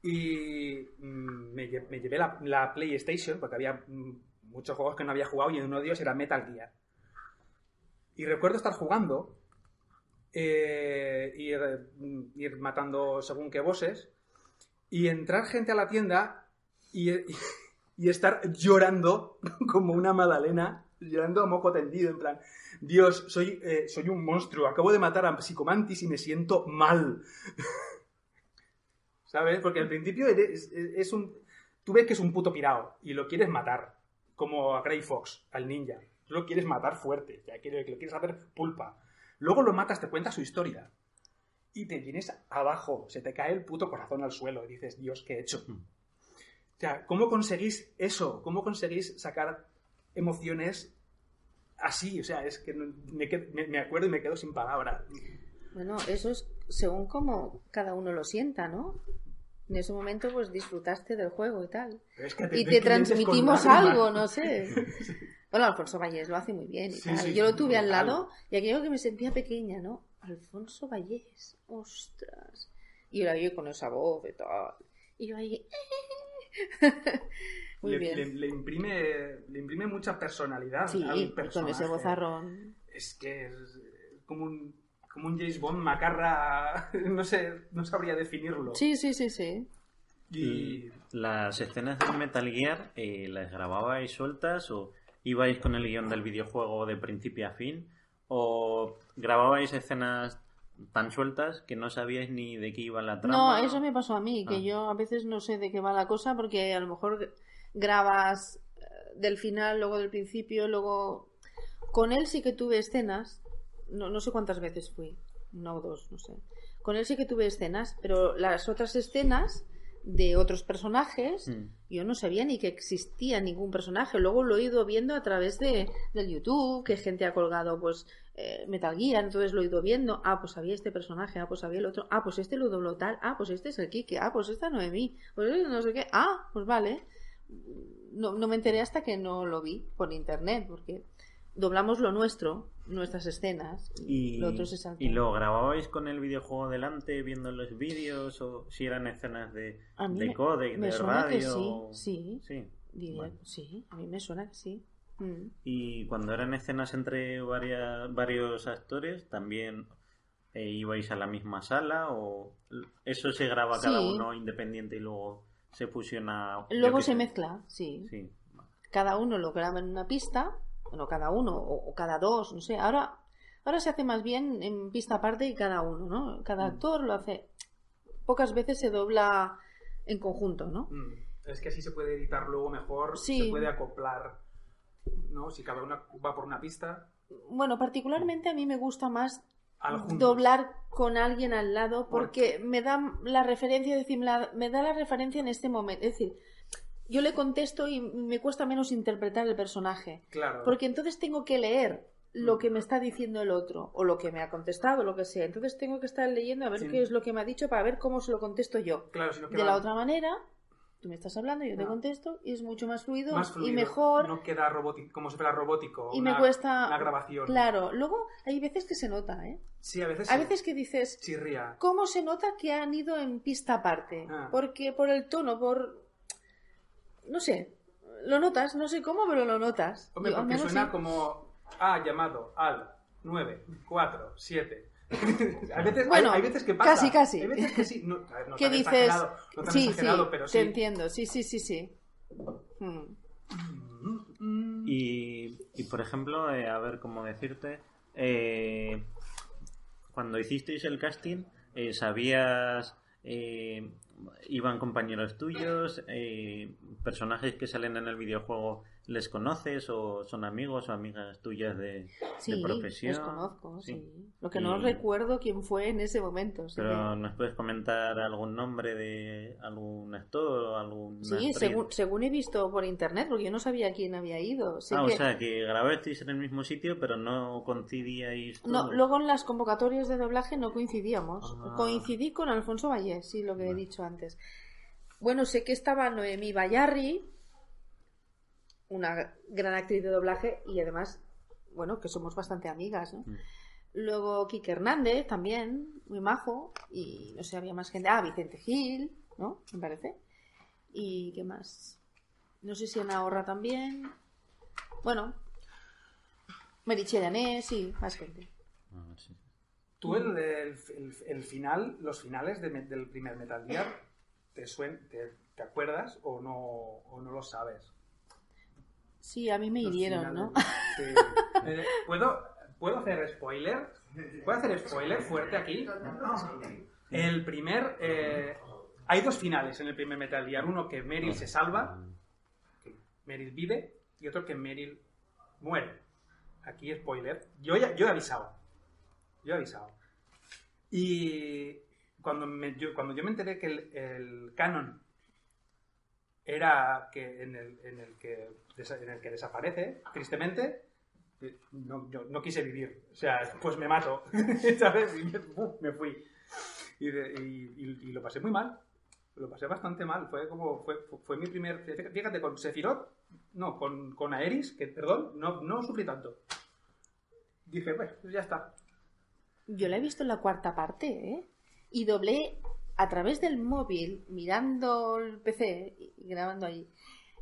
y mm, me, me llevé la, la PlayStation, porque había mm, muchos juegos que no había jugado y uno de ellos era Metal Gear. Y recuerdo estar jugando, eh, ir, mm, ir matando según qué bosses, y entrar gente a la tienda y, y- estar llorando como una magdalena, llorando a moco tendido, en plan, Dios, soy, eh, soy un monstruo, acabo de matar a Psicomantis y me siento mal. ¿Sabes? Porque al principio eres- es, un. Tú ves que es un puto pirao y lo quieres matar. Como a Grey Fox, al ninja. Tú lo quieres matar fuerte. Ya quieres, lo quieres hacer pulpa. Luego lo matas, te cuenta su historia. Y te vienes abajo. Se te cae el puto corazón al suelo. Y dices, Dios, ¿qué he hecho? O sea, ¿cómo conseguís eso? ¿Cómo conseguís sacar emociones así? O sea, es que me- me acuerdo y me quedo sin palabras. Bueno, eso es según como cada uno lo sienta, ¿no? En ese momento pues disfrutaste del juego y tal. Pero es que Y te con transmitimos algo, no sé. Bueno, Alfonso Vallés lo hace muy bien y Sí, tal. sí, Yo lo tuve al lado y aquello que me sentía pequeña, ¿no? Alfonso Vallés, ostras. Y era yo con esa voz y tal. Y yo ahí... Muy le, bien. le- le imprime, le imprime mucha personalidad Sí, al con personaje. ese vozarrón. Es que es como un, como un James Bond macarra, no sé, no sabría definirlo. Sí, sí, sí, sí. Y ¿Las escenas de Metal Gear eh, las grababais sueltas o ibais con el guion del videojuego de principio a fin? ¿O grababais escenas tan sueltas que no sabíais ni de qué iba la trama? No, eso me pasó a mí, que Ah. yo a veces no sé de qué va la cosa porque a lo mejor grabas eh, del final, luego del principio, luego... Con él sí que tuve escenas, no, no sé cuántas veces fui, una o dos, no sé. Con él sí que tuve escenas, pero las otras escenas de otros personajes, Mm. yo no sabía ni que existía ningún personaje. Luego lo he ido viendo a través de, del YouTube, que gente ha colgado pues eh, Metal Gear, entonces lo he ido viendo. Ah, pues había este personaje, ah, pues había el otro, ah, pues este lo dobló tal, ah, pues este es el Kike, ah, pues esta Noemí, pues este no sé qué, ah, pues vale. No, no me enteré hasta que no lo vi por internet, porque doblamos lo nuestro, nuestras escenas, y, Y, lo otro se salta. ¿Y lo grababais con el videojuego delante viendo los vídeos o si eran escenas de, de codec, de que radio? sí, sí. Sí. Diría- Bueno. sí, a mí me suena que sí. Mm. Y cuando eran escenas entre varias, varios actores, ¿también eh, ibais a la misma sala o eso se graba cada uno independiente y luego se fusiona? Luego se sé? mezcla, sí. Sí. Cada uno lo graba en una pista, bueno, cada uno o, o cada dos, no sé. Ahora, ahora se hace más bien en pista aparte y cada uno, ¿no? Cada Mm. actor lo hace. Pocas veces se dobla en conjunto, ¿no? mm, es que así se puede editar luego mejor, Sí. se puede acoplar, ¿no? Si cada una va por una pista, Bueno, particularmente a mí me gusta más doblar con alguien al lado porque me da la referencia, decir, me da la referencia en este momento. Es decir, yo le contesto y me cuesta menos interpretar el personaje. Claro. Porque entonces tengo que leer lo que me está diciendo el otro o lo que me ha contestado, lo que sea. Entonces tengo que estar leyendo a ver Sí. qué es lo que me ha dicho para ver cómo se lo contesto yo. Claro, si no De la otra manera, tú me estás hablando, yo te No. contesto y es mucho más fluido, más fluido, y mejor. No queda robótico, como si fuera robótico. y una- me cuesta. Una grabación. Claro, luego hay veces que se nota, ¿eh? Sí, a veces A sí. veces que dices, Chirría. ¿cómo se nota que han ido en pista aparte? Ah. Porque por el tono, por. No sé, lo notas, no sé cómo, pero lo notas. Hombre, porque suena sí. como ha llamado al 9, 4, 7. a veces, Bueno, hay, hay veces que pasa. casi, casi. Hay veces que sí. No, no ¿Qué tan dices? exagerado, no tan sí, sí, pero te sí. entiendo, sí, sí, sí, sí. Mm. Y, y, por ejemplo, eh, a ver cómo decirte, eh, cuando hicisteis el casting, eh, ¿sabías, eh, iban compañeros tuyos, eh, personajes que salen en el videojuego, les conoces o son amigos o amigas tuyas de, Sí, de profesión? los conozco, sí. Sí. Lo que Y- no recuerdo quién fue en ese momento. sí Pero que- ¿nos puedes comentar algún nombre de algún actor o algún Sí, según, según he visto por internet, porque yo no sabía quién había ido. Sé Ah, que- o sea, que grabasteis en el mismo sitio, pero no coincidíais No, luego en las convocatorias de doblaje no coincidíamos. Ah. Coincidí con Alfonso Vallés, sí, lo que he dicho antes. Bueno, sé que estaba Noemí Bayarri, una gran actriz de doblaje y además, bueno, que somos bastante amigas, ¿no? Mm. Luego Kike Hernández también, muy majo, y no sé, había más gente. Ah, Vicente Gil, ¿no? Me parece. ¿Y qué más? No sé si Ana Horra también. Bueno, Merichel Anés, sí, más gente. Ah, sí. Tú el, el, el- el final, los finales de del primer Metal Gear, ¿te, suen, te, te acuerdas o no, o no lo sabes? Sí, a mí me hirieron. ¿no? Sí. Eh, ¿Puedo, ¿Puedo hacer spoiler? ¿Puedo hacer spoiler fuerte aquí? El primer... eh, hay dos finales en el primer Metal Gear. Uno que Meryl se salva, que Meryl vive, y otro que Meryl muere. Aquí spoiler. Yo, ya, yo he avisado. Yo he avisado. Y cuando, me- yo, cuando yo me enteré que el, el canon era que en el, en el que en el que desaparece, tristemente, no, no quise vivir. O sea, pues me mato. ¿Sabes? Y me, fui. Y, lo pasé muy mal. Lo pasé bastante mal. Fue como. Fue, fue- mi primer. Fíjate, con Sephiroth. No, con, con Aeris, que perdón, no, no sufrí tanto. Dije, pues ya está. Yo la he visto en la cuarta parte, ¿eh? Y doblé a través del móvil, mirando el PC y grabando ahí,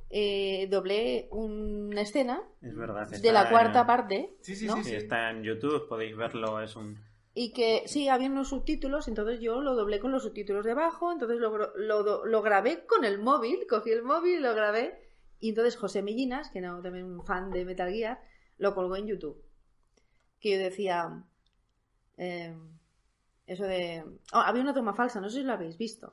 eh, doblé una escena Es verdad. de la cuarta en- parte. Sí, sí, ¿no? sí, Sí, sí. está en YouTube, podéis verlo, es un... Y que sí, había unos subtítulos, entonces yo lo doblé con los subtítulos debajo, entonces lo, lo, grabé con el móvil, cogí el móvil y lo grabé. Y entonces José Mellinas, que era también un fan de Metal Gear, lo colgó en YouTube. Que yo decía, eh, eso de... Ah, había una toma falsa, no sé si lo habéis visto.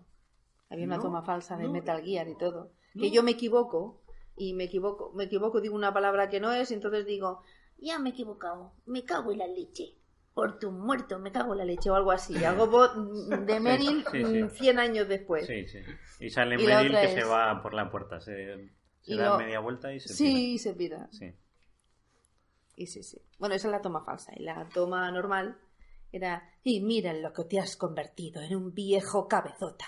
Había una No, toma falsa de no. Metal Gear y todo. Que yo me equivoco y me equivoco, me equivoco, digo una palabra que no es y entonces digo, Ya me he equivocado. Me cago en la leche. por tu muerto, me cago en la leche o algo así. Algo de Meryl sí, sí. mm, 100 años después. Sí, sí. Y sale Y Meryl que se va por la puerta, se, da lo- media vuelta y se Sí, y se pira. Sí. Y sí, sí. Bueno, esa es la toma falsa. Y la toma normal era, y mira en lo que te has convertido, en un viejo cabezota.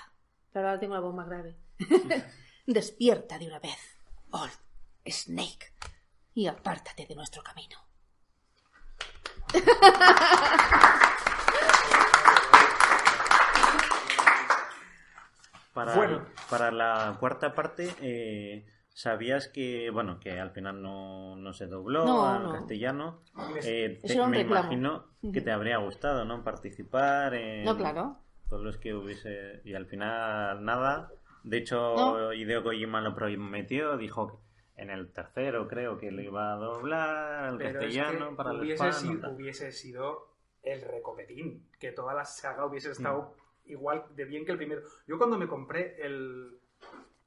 Pero ahora tengo la voz más grave. Despierta de una vez, Old Snake, y apártate de nuestro camino. Para, Bueno. para la cuarta parte, eh, ¿sabías que, bueno, que al final no, no se dobló No, al no. castellano? Eh, un me reclamo. imagino que te habría gustado, ¿no? Participar en No, claro. todos los que hubiese... Y al final, nada. De hecho, No. Hideo Kojima lo prometió, dijo que en el tercero creo que lo iba a doblar al es castellano que para el hubiese, spam, sido, hubiese sido el recopetín. Que toda la saga hubiese estado igual de bien que el primero. Yo cuando me compré el...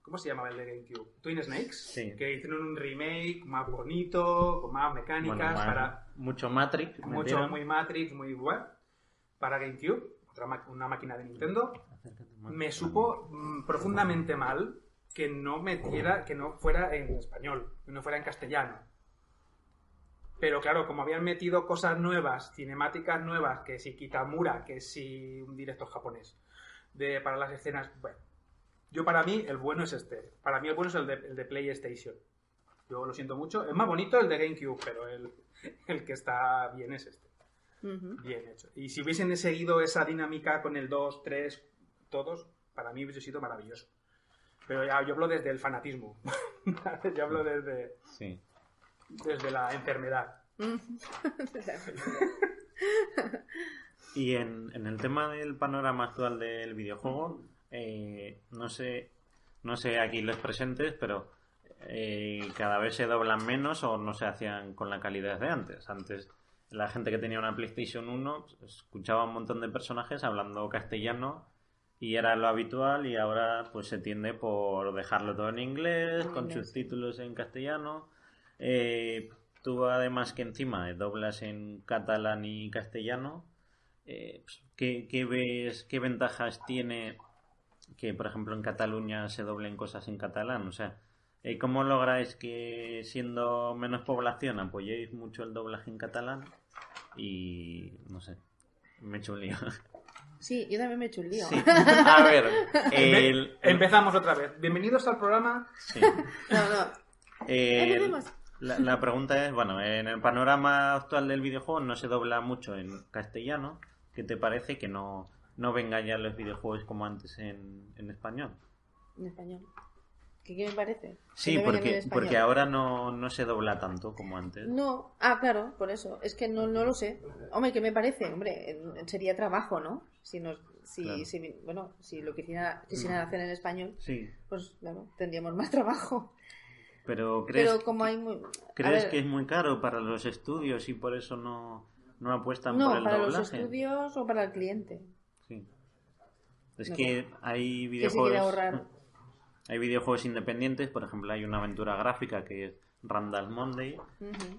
¿Cómo se llamaba el de GameCube? Twin Snakes. Sí. Que hicieron un remake más bonito, con más mecánicas, Bueno, más- para mucho Matrix. mucho, metieron. muy Matrix, muy bueno. Para GameCube, otra ma- una máquina de Nintendo. Me supo mm, profundamente mal que no metiera, que no fuera en español, que no fuera en castellano. Pero claro, como habían metido cosas nuevas, cinemáticas nuevas, que si Kitamura, que si un director japonés, de, para las escenas, bueno. Yo para mí el bueno es este. Para mí el bueno es el de, el de PlayStation. Yo lo siento mucho. Es más bonito el de GameCube, pero el, el que está bien es este. Bien hecho. Y si hubiesen seguido esa dinámica con el 2, 3, todos, para mí hubiese sido maravilloso. Pero ya yo hablo desde el fanatismo. yo hablo desde, Sí. desde la enfermedad. Y en, en el tema del panorama actual del videojuego, eh, no sé, no sé aquí los presentes, pero eh, cada vez se doblan menos o no se hacían con la calidad de antes. Antes la gente que tenía una PlayStation 1 escuchaba un montón de personajes hablando castellano y era lo habitual y ahora pues se tiende por dejarlo todo en inglés, En con inglés. subtítulos en castellano. Eh, tú además que encima doblas en catalán y castellano, eh, pues, ¿qué, qué ves, qué ventajas tiene que, por ejemplo, en Cataluña se doblen cosas en catalán? O sea, eh, ¿cómo lográis que siendo menos población apoyéis mucho el doblaje en catalán? Y no sé, me he hecho un lío. Sí, yo también me he hecho un lío. Sí. A ver, el, Empezamos otra vez. Bienvenidos al programa. sí. No, no. El- Empecemos. la, la pregunta es, bueno, en el panorama actual del videojuego no se dobla mucho en castellano. ¿Qué te parece que no, no vengan ya los videojuegos como antes en, en español? En español. ¿Qué, qué me parece? Sí, porque, porque ahora no, no se dobla tanto como antes. No, ah, claro, por eso. Es que no, no lo sé. Hombre, ¿qué me parece? Hombre, sería trabajo, ¿no? Si nos, si, Claro. si- bueno, si lo quisiera, quisieran hacer en español, Sí, pues claro, tendríamos más trabajo. pero ¿crees, Pero como hay muy... ¿crees ver, que es muy caro para los estudios y por eso no, no apuestan No, por el para doblaje? los estudios o para el cliente. Sí. Es No que hay videojuegos... Hay videojuegos independientes, por ejemplo, hay una aventura gráfica que es Randall Monday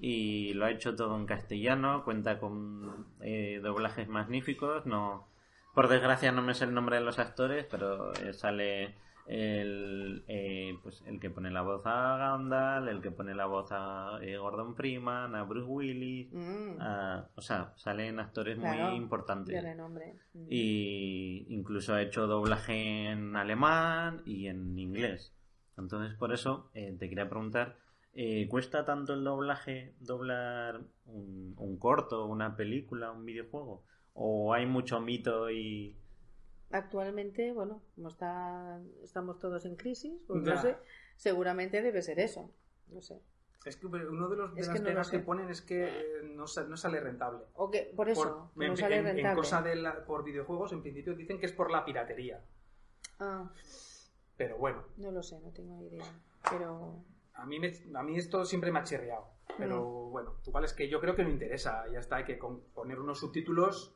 y lo ha hecho todo en castellano, cuenta con eh, doblajes magníficos, no por desgracia no me sé el nombre de los actores, pero eh, sale el eh, pues el que pone la voz a Gandalf, el que pone la voz a eh, Gordon Freeman, a Bruce Willis, Mm, a- o sea, salen actores claro, muy importantes. Mm. Y incluso ha hecho doblaje en alemán y en inglés. Entonces, por eso eh, te quería preguntar, eh, ¿cuesta tanto el doblaje doblar un, un corto, una película, un videojuego? ¿O hay mucho mito y, actualmente, bueno, como está, estamos todos en crisis, pues no sé, seguramente debe ser eso. No sé. Es que uno de, los, de Es las que no lo pegas que ponen es que eh, no, no sale rentable. O que, por eso, que en, no sale en- en rentable. cosa de la- por videojuegos, en principio dicen que es por la piratería. Ah, Pero bueno, no lo sé, no tengo idea. Pero a mí, me- a mí esto siempre me ha chirriado. Pero bueno, igual es que yo creo que no interesa. Ya está, hay que con- poner unos subtítulos,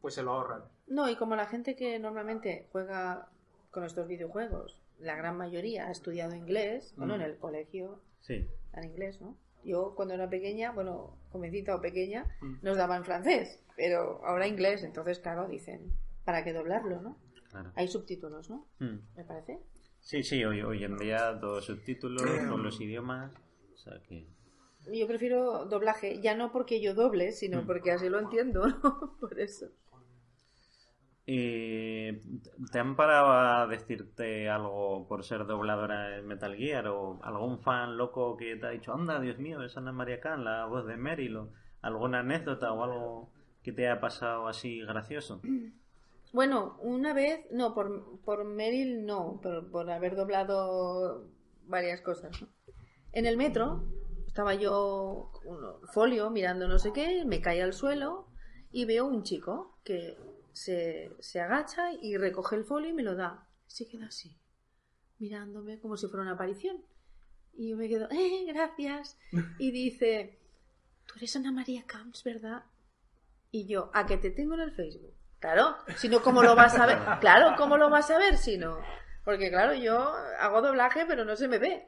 pues se lo ahorran. No, y como la gente que normalmente juega con estos videojuegos, la gran mayoría ha estudiado inglés, bueno, Mm. en el colegio Sí. en inglés, ¿no? Yo cuando era pequeña, bueno, jovencita o pequeña, Mm. nos daban francés, pero ahora inglés, entonces claro, dicen, ¿para qué doblarlo, no? Claro. Hay subtítulos, ¿no? Mm. Me parece. Sí, sí, hoy, hoy en día todos subtítulos, todos los idiomas. O sea que. Yo prefiero doblaje, ya no porque yo doble, sino Mm. porque así lo entiendo, ¿no? Por eso. Eh, ¿Te han parado a decirte algo por ser dobladora en Metal Gear? ¿O algún fan loco que te ha dicho, anda, Dios mío, es Ana María Khan, la voz de Meryl? ¿O alguna anécdota o algo que te haya pasado así gracioso? Bueno, una vez, no, por, por Meryl no, pero por haber doblado varias cosas. En el metro estaba yo un folio mirando no sé qué, me cae al suelo y veo un chico que se, se agacha y recoge el folio y me lo da. Se queda así, mirándome como si fuera una aparición. Y yo me quedo, ¡eh, gracias! Y dice, tú eres Ana María Camps, ¿verdad? Y yo, ¿a que te tengo en el Facebook? Claro, si no, ¿cómo lo vas a ver? Claro, ¿cómo lo vas a ver si no? Porque claro, yo hago doblaje, pero no se me ve.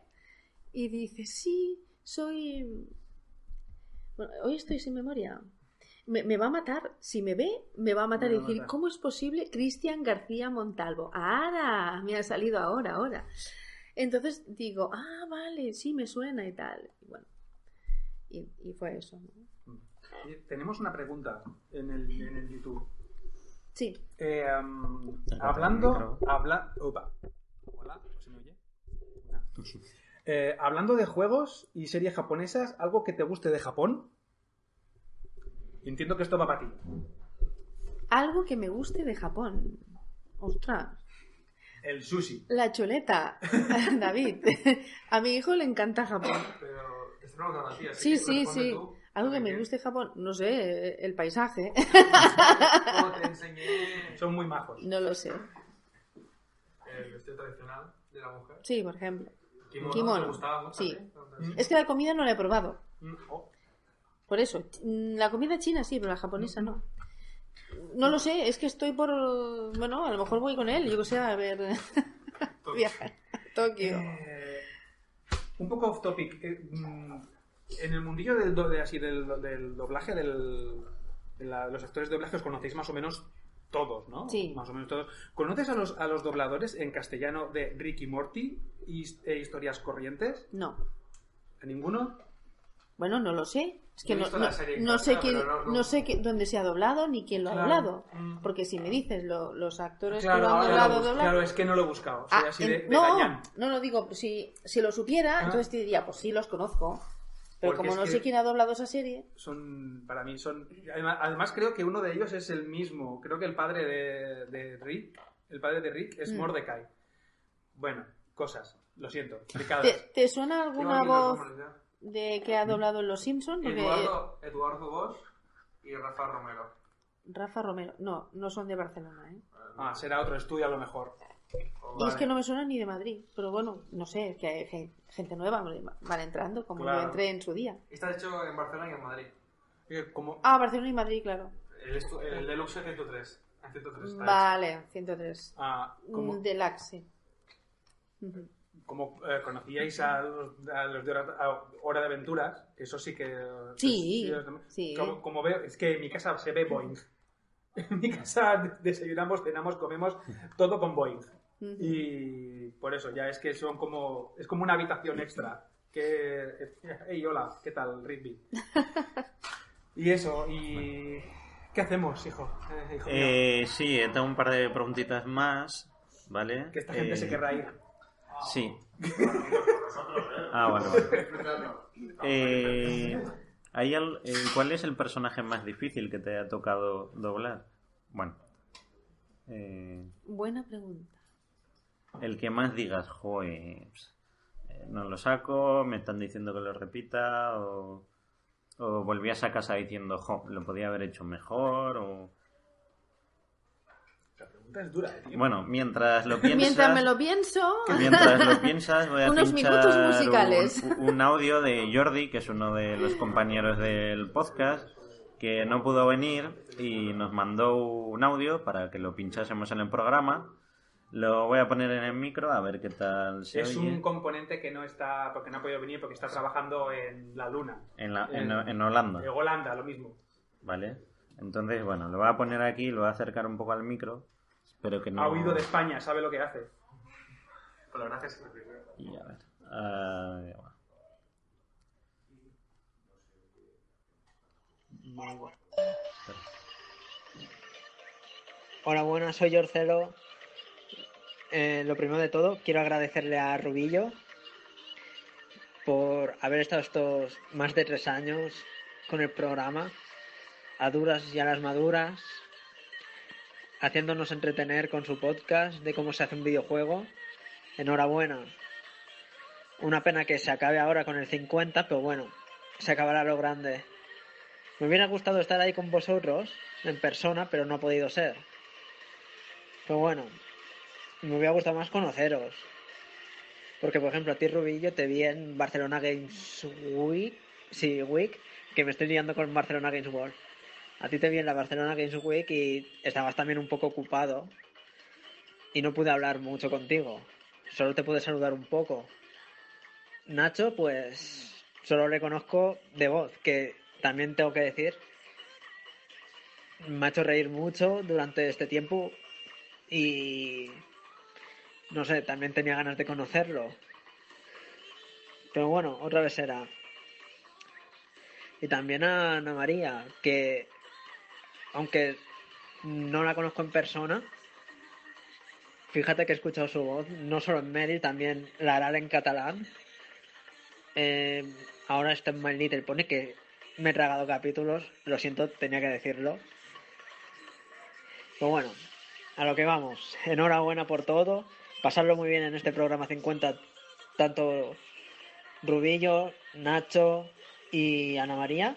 Y dice, sí, soy... Bueno, hoy estoy sin memoria. Me, me va a matar, si me ve, me va a matar y decir, matar. ¿cómo es posible Cristian García Montalvo? Ahora, me ha salido ahora, ahora. Entonces digo, ah, vale, sí, me suena y tal. Y bueno, y, y fue eso. ¿no? Y tenemos una pregunta en el, en el YouTube. Sí, Eh, um, hablando, habla, opa. Hola, ¿se me oye? Eh, hablando de juegos y series japonesas, algo que te guste de Japón. Entiendo que esto va para ti. algo que me guste de Japón. Ostras, El sushi. la chuleta, David. A mi hijo le encanta Japón. Pero te estoy preguntando a ti, así Sí, sí, sí. tú, Algo que me guste de Japón, no sé, el paisaje. Como te enseñé Son muy majos. No lo sé. el vestido tradicional de la mujer. Sí, por ejemplo. Kimono, Kimono, ¿te gustaba mucho sí. Es que la comida no la he probado. Mm, oh. Por eso, mm, la comida china sí, pero la japonesa no. No lo sé, es que estoy por... Bueno, a lo mejor voy con él, yo que sé, a ver... Viajar a Tokio. Eh, un poco off topic. eh, mm, en el mundillo del, do- de- así, del, del doblaje, del, de la- los actores de doblaje os conocéis más o menos todos, ¿no? Sí. Más o menos todos. ¿Conoces a los, a los dobladores en castellano de Ricky Morty y, e historias corrientes? No. ¿A ninguno? Bueno, no lo sé. Es que no, sé quién, no- sé qué- dónde se ha doblado ni quién lo ha Claro. doblado. Mm. Porque si me dices lo- los actores Claro, que lo han lo doblado, doblado- claro, es que no lo he buscado. Soy Ah, así en- de, de no, gañán. no lo digo. Si, si lo supiera, Ah. entonces te diría, pues sí, los conozco. Pero Porque como no sé quién ha doblado esa serie, son para mí son además, creo que uno de ellos es el mismo creo que el padre de, de Rick el padre de Rick es Mm. Mordecai bueno cosas lo siento ¿te, te suena alguna voz. De que ha doblado en Los Simpsons? Porque Eduardo, Eduardo Bosch y Rafa Romero. Rafa Romero, no, no son de Barcelona, ¿eh? ah será otro estudio a lo mejor Y es que no me suena ni de Madrid, pero bueno, no sé, que hay gen- gente nueva, van entrando, como Claro. yo entré en su día. Está hecho en Barcelona y en Madrid. Eh, como Ah, Barcelona y Madrid, claro. El, el Deluxe 103. En 103 está Vale, 103. ah, como, Mm, Deluxe, sí. Como eh, conocíais a los, a los de hora, a Hora de Aventuras que eso sí que Sí, que- sí. como, como veo es que en mi casa se ve Boeing en mi casa desayunamos cenamos comemos todo con Boeing. Y por eso, ya es que son como. Es como una habitación extra. Que. Hey, hola, ¿qué tal, Rigby? y eso, y. ¿Qué hacemos, hijo? Eh, hijo? Eh, sí, eh, tengo un par de preguntitas más, ¿vale? que esta gente Eh, se querrá ir. Sí. Ah, vale. Eh, ¿hay al- eh, ¿Cuál es el personaje más difícil que te ha tocado doblar? Bueno, Eh, Buena pregunta. el que más digas, joder, pues, eh, no lo saco, me están diciendo que lo repita, o, o volvías a casa diciendo, jo, lo podía haber hecho mejor, o... La pregunta es dura, eh, tío. Bueno, mientras lo piensas... Mientras me lo pienso. Mientras lo piensas, voy a Unos pinchar minutos musicales. Un, un audio de Jordi, que es uno de los compañeros del podcast, que no pudo venir y nos mandó un audio para que lo pinchásemos en el programa. Lo voy a poner en el micro a ver qué tal se Es oye. un componente que no está, porque no ha podido venir, porque está trabajando en la luna. En, la- en- en Holanda. En Holanda, lo mismo. ¿Vale? Entonces, bueno, lo voy a poner aquí, lo voy a acercar un poco al micro. Espero que no... Ha huido de España, sabe lo que hace. La verdad es que sí. Y a ver. va. Hola, buenas, soy Yorcelo. Eh, lo primero de todo, quiero agradecerle a Rubillo por haber estado estos más de tres años con el programa, a duras y a las maduras, haciéndonos entretener con su podcast de cómo se hace un videojuego. Enhorabuena. Una pena que se acabe ahora con el 50, pero bueno, se acabará lo grande. Me hubiera gustado estar ahí con vosotros en persona, pero no ha podido ser. Pero bueno, me hubiera gustado más conoceros. Porque, por ejemplo, a ti, Rubillo, te vi en Barcelona Games Week. Week, que me estoy liando con Barcelona Games World. A ti te vi en la Barcelona Games Week y estabas también un poco ocupado. Y no pude hablar mucho contigo. Solo te pude saludar un poco. Nacho, pues solo le conozco de voz, que también tengo que decir, me ha hecho reír mucho durante este tiempo y no sé, también tenía ganas de conocerlo. Pero bueno, otra vez será. Y también a Ana María, que aunque no la conozco en persona, fíjate que he escuchado su voz, no solo en Meryl, también la hará en catalán. Eh, ahora está en My Little Pony, que me he tragado capítulos, lo siento, tenía que decirlo. Pero bueno, a lo que vamos. Enhorabuena por todo. Pasarlo muy bien en este programa 50, tanto Rubillo, Nacho y Ana María,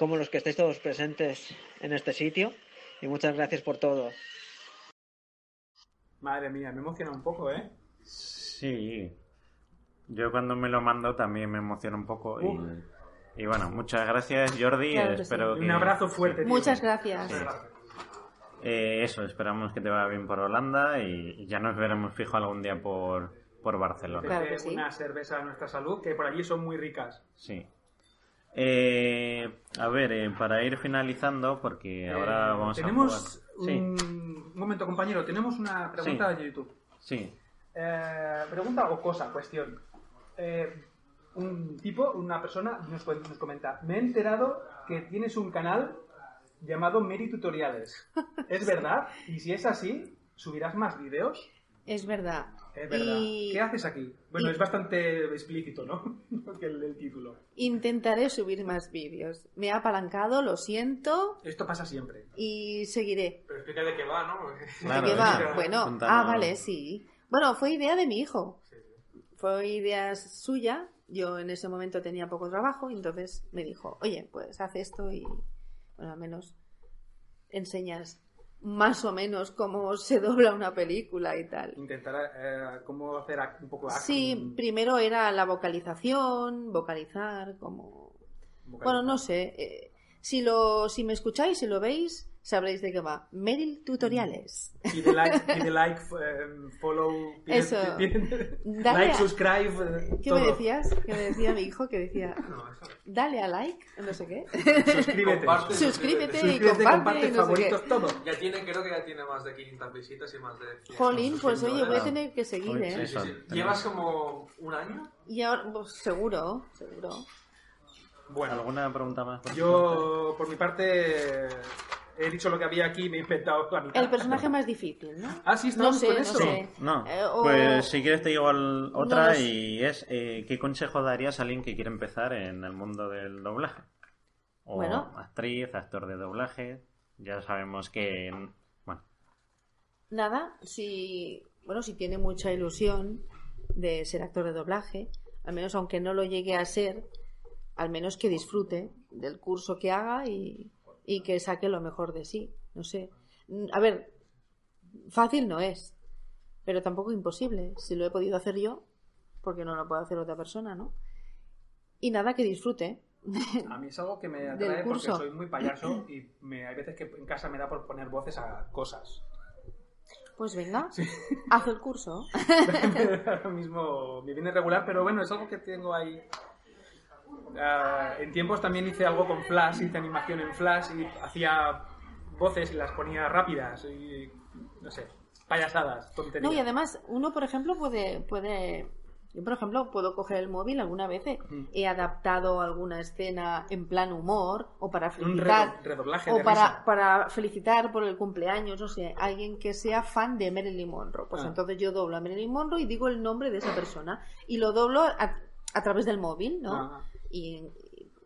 como los que estáis todos presentes en este sitio. Y muchas gracias por todo. Madre mía, me emociona un poco, ¿eh? Sí. Yo cuando me lo mando también me emociona un poco. Y, y bueno, muchas gracias Jordi. Claro que espero sí. que... Un abrazo fuerte, tío. Muchas gracias. Eh, eso, esperamos que te vaya bien por Holanda y ya nos veremos fijo algún día por, por Barcelona. Claro que sí. Una cerveza a nuestra salud, que por allí son muy ricas. Sí. Eh, a ver, eh, para ir finalizando, porque ahora Eh, vamos tenemos a. Sí, un... momento, compañero, tenemos una pregunta Sí. de YouTube. sí. Eh, pregunta o cosa, cuestión. Eh, un tipo, una persona nos, nos comenta, me he enterado que tienes un canal llamado Meri Tutoriales. ¿Es verdad? Y si es así, ¿subirás más vídeos? Es verdad. Es verdad. Y ¿Qué haces aquí? Bueno, y- es bastante explícito, ¿no? que el, el título. intentaré subir más vídeos. Me he apalancado, lo siento, Esto pasa siempre. y seguiré. Pero explica de qué va, ¿no? Claro, ¿De qué va? Bueno, cuéntanos. ah, vale, sí. Bueno, fue idea de mi hijo. Fue idea suya. Yo en ese momento tenía poco trabajo y entonces me dijo, oye, pues haz esto y, bueno, al menos enseñas más o menos cómo se dobla una película y tal. Intentar eh, cómo hacer ac- un poco acting. Sí, primero era la vocalización, vocalizar, como... Bueno, no sé. eh, si, lo, si me escucháis, si lo veis, sabréis de qué va. Meryl Tutoriales. Y de like, y de like eh, follow, pide- Eso. pide- Dale like, a- subscribe, eh, ¿Qué todo. me decías? ¿Qué me decía mi hijo? Que decía, dale a like, no sé qué. Suscríbete. Comparte, Suscríbete y comparte, comparte, y no sé favoritos, qué. todo. Ya tiene, creo que ya tiene más de 500 visitas y más de 100 Jolín, pues oye, voy a tener que seguir, ¿eh? Sí, sí, sí. ¿Llevas como un año? Y ahora, pues seguro, seguro. Bueno, ¿Alguna pregunta más? por yo por mi parte he dicho lo que había aquí y me he inventado la mitad. El personaje más difícil, ¿no? Ah, sí, No estamos sé, con no eso. sé. No, Eh, o- pues si quieres te digo al- otra No sé. y es eh, ¿qué consejo darías a alguien que quiere empezar en el mundo del doblaje? O Bueno. actriz, actor de doblaje, ya sabemos que bueno, nada, si, bueno, si tiene mucha ilusión de ser actor de doblaje, al menos aunque no lo llegue a ser, al menos que disfrute del curso que haga y, y que saque lo mejor de sí. No sé. A ver, fácil no es, pero tampoco imposible. Si lo he podido hacer yo, porque no lo puede hacer otra persona, ¿no? Y nada, que disfrute. A mí es algo que me atrae porque soy muy payaso y me, hay veces que en casa me da por poner voces a cosas. Pues venga, haz el curso. Ahora mismo me viene regular, pero bueno, es algo que tengo ahí. Ah, en tiempos también hice algo con Flash, hice animación en Flash y hacía voces y las ponía rápidas y no sé, payasadas, tonterías. No, y además, uno, por ejemplo, puede, puede. Yo, por ejemplo, puedo coger el móvil alguna vez. eh, Mm. He adaptado alguna escena en plan humor o para felicitar. o para, risa. para felicitar por el cumpleaños, no sé, alguien que sea fan de Marilyn Monroe. Pues Ah. entonces yo doblo a Marilyn Monroe y digo el nombre de esa persona. Y lo doblo a, a través del móvil, ¿no? Ah. Y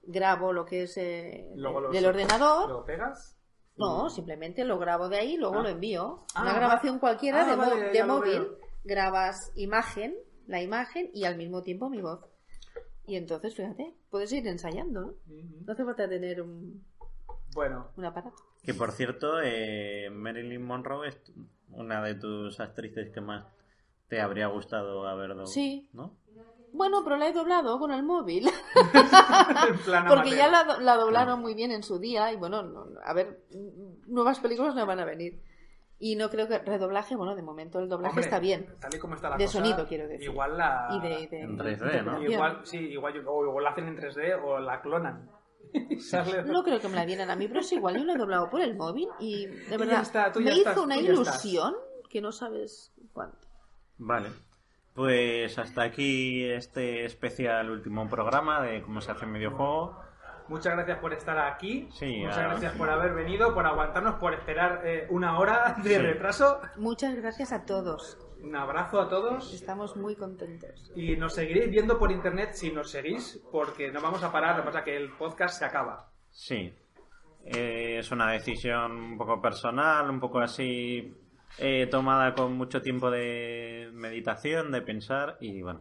grabo lo que es eh, Luego lo- del ordenador. ¿Lo pegas? No, simplemente lo grabo de ahí y luego Ah. lo envío. Ah, Una grabación cualquiera Ah, de, vale, móvil. Grabas imagen, la imagen y al mismo tiempo mi voz. Y entonces, fíjate, puedes ir ensayando, ¿no? No hace falta tener un, Bueno, un aparato. Que por cierto, eh, Marilyn Monroe es una de tus actrices que más te habría gustado haber doblado. Sí. ¿No? Bueno, pero la he doblado con el móvil. Porque ya la, do- la doblaron muy bien en su día y bueno, no- a ver, nuevas películas no van a venir. Y no creo que redoblaje, bueno, de momento el doblaje Hombre, está bien. Tal y como está la De cosa, sonido, quiero decir. Igual la... Y de- de- En 3D, ¿no? Igual, sí, igual, o igual la hacen en 3D o la clonan. No creo que me la dieran a mí, pero es igual, yo la he doblado por el móvil y de ya verdad está, tú me ya hizo estás, una estás. ilusión que no sabes cuánto. Vale. Pues hasta aquí este especial último programa de cómo se hace un videojuego. Muchas gracias por estar aquí. Sí, Muchas ah. gracias por haber venido, por aguantarnos, por esperar eh, una hora de Sí. retraso. Muchas gracias a todos. Un abrazo a todos. Estamos muy contentos. Y nos seguiréis viendo por internet si nos seguís, porque no vamos a parar. Lo que pasa es que el podcast se acaba. Sí. Eh, es una decisión un poco personal, un poco así eh, tomada con mucho tiempo de meditación, de pensar y bueno.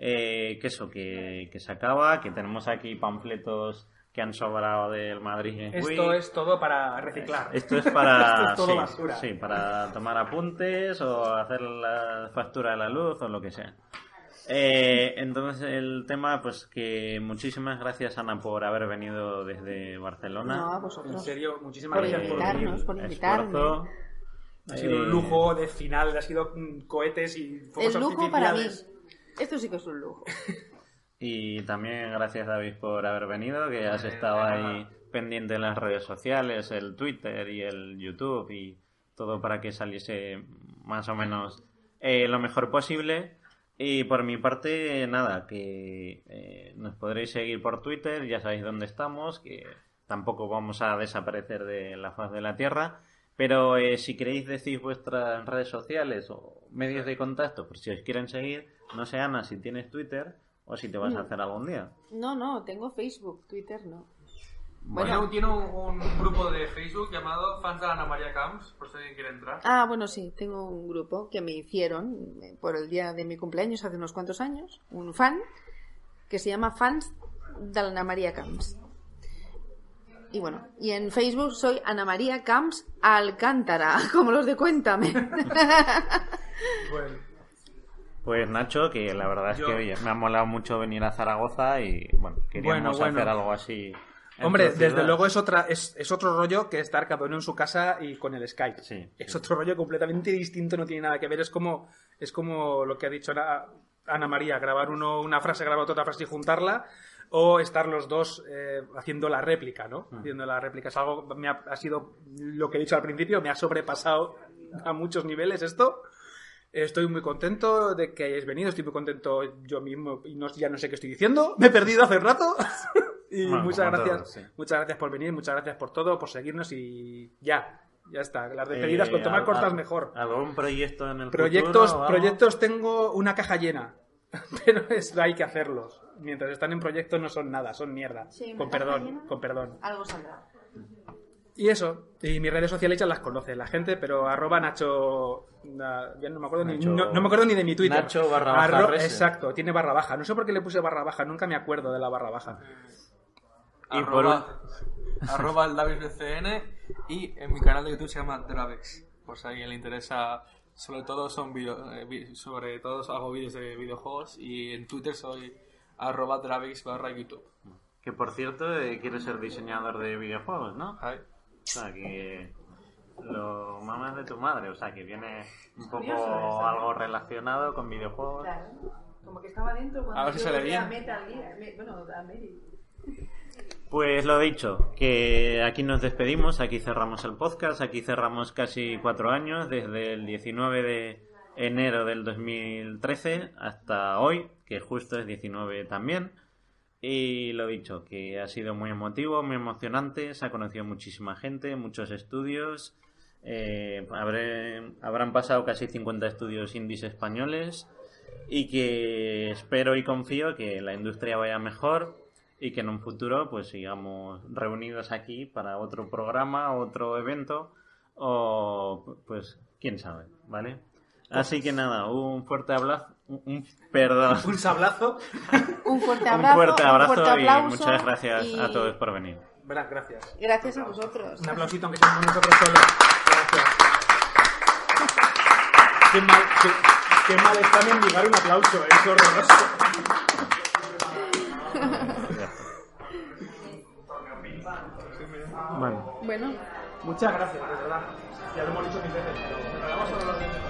Eh, que eso, que, que se acaba, que tenemos aquí panfletos que han sobrado del Madrid Esto es todo para reciclar. Esto es para, Esto es todo sí, basura. sí, para tomar apuntes o hacer la factura de la luz o lo que sea. Eh, entonces el tema, pues que muchísimas gracias Ana por haber venido desde Barcelona. No, a vosotros. En serio, muchísimas Por gracias por invitarnos, venir. por invitarme. Ha sido un Eh, lujo de final, ha sido mm, cohetes y fuegos El lujo para mí. Esto sí que es un lujo. Y también gracias David por haber venido, que has estado ahí pendiente en las redes sociales, el Twitter y el YouTube y todo para que saliese más o menos eh, lo mejor posible. Y por mi parte, nada, que eh, nos podréis seguir por Twitter, ya sabéis dónde estamos, que tampoco vamos a desaparecer de la faz de la Tierra. Pero eh, si queréis decir vuestras redes sociales o medios de contacto, por si os quieren seguir, no sé, Ana, si tienes Twitter o si te vas a Mm. hacer algún día. No, no, tengo Facebook, Twitter no. Bueno, tiene un, un grupo de Facebook llamado Fans de Ana María Camps, por si alguien quiere entrar. Ah, bueno, sí, tengo un grupo que me hicieron eh, por el día de mi cumpleaños hace unos cuantos años, un fan, que se llama Fans de Ana María Camps. Y bueno, y en Facebook soy Ana María Camps Alcántara, como los de Cuéntame. Bueno, Pues Nacho, que la verdad es Yo- que oye, me ha molado mucho venir a Zaragoza y bueno, queríamos Bueno, bueno. hacer algo así. Hombre, desde luego es otra es, es otro rollo que estar cada uno en su casa y con el Skype. Sí, Es otro rollo completamente distinto, no tiene nada que ver. Es como, es como lo que ha dicho Ana, Ana María, grabar uno una frase, grabar otra frase y juntarla, o estar los dos eh, haciendo la réplica, ¿no? Mm. Haciendo la réplica. Es algo, me ha, ha sido lo que he dicho al principio, me ha sobrepasado a muchos niveles esto. Estoy muy contento de que hayáis venido, estoy muy contento yo mismo y no- ya no sé qué estoy diciendo, me he perdido hace rato. y Bueno, muchas gracias, todos, sí. muchas gracias por venir, muchas gracias por todo, por seguirnos y ya, ya está. Las despedidas Eh, con tomar cortas mejor. ¿Algún proyecto en el Proyectos, futuro proyectos tengo una caja llena, pero es, hay que hacerlos. Mientras están en proyectos no son nada, son mierda. Sí, con perdón, llena. con perdón. Algo saldrá. Y eso, y mis redes sociales ya las conoce la gente, pero arroba Nacho... na- ya no me acuerdo, ni, Nacho- no, no me acuerdo ni de mi Twitter. Nacho barra baja. Exacto, tiene barra baja. No sé por qué le puse barra baja, nunca me acuerdo de la barra baja. Y por arroba, arroba el DavisBCN y en mi canal de YouTube se llama Dravex. Por si a alguien le interesa, sobre todo son video, eh, sobre todo hago vídeos de videojuegos y en Twitter soy arroba Dravex barra YouTube. Que por cierto, eh, quiere ser diseñador de videojuegos, ¿no? Ay. O sea, que lo mamas de tu madre, o sea, que viene un poco algo relacionado con videojuegos. Claro. Como que estaba dentro cuando A ver si sale bien. Metal Gear, me- bueno, a Mary. Pues lo dicho, que aquí nos despedimos, aquí cerramos el podcast, aquí cerramos casi cuatro años, desde el 19 de enero del 2013 hasta hoy, que justo es 19 también. Y lo dicho, que ha sido muy emotivo, muy emocionante, se ha conocido muchísima gente, muchos estudios, eh, habrán pasado casi 50 estudios indies españoles y que espero y confío que la industria vaya mejor y que en un futuro pues sigamos reunidos aquí para otro programa, otro evento o pues quién sabe, ¿vale? Así que nada, un fuerte abrazo, un, un- perdón, Un sablazo. Un fuerte un abrazo, fuerte abrazo fuerte y muchas gracias y a todos por venir. Gracias. Gracias a vosotros. Un aplausito aunque seamos nosotros solos. Gracias. Qué mal, qué, qué mal está mendigar un aplauso, es horroroso. Bueno. Bueno. Muchas gracias, de verdad. Ya lo hemos dicho mil veces, pero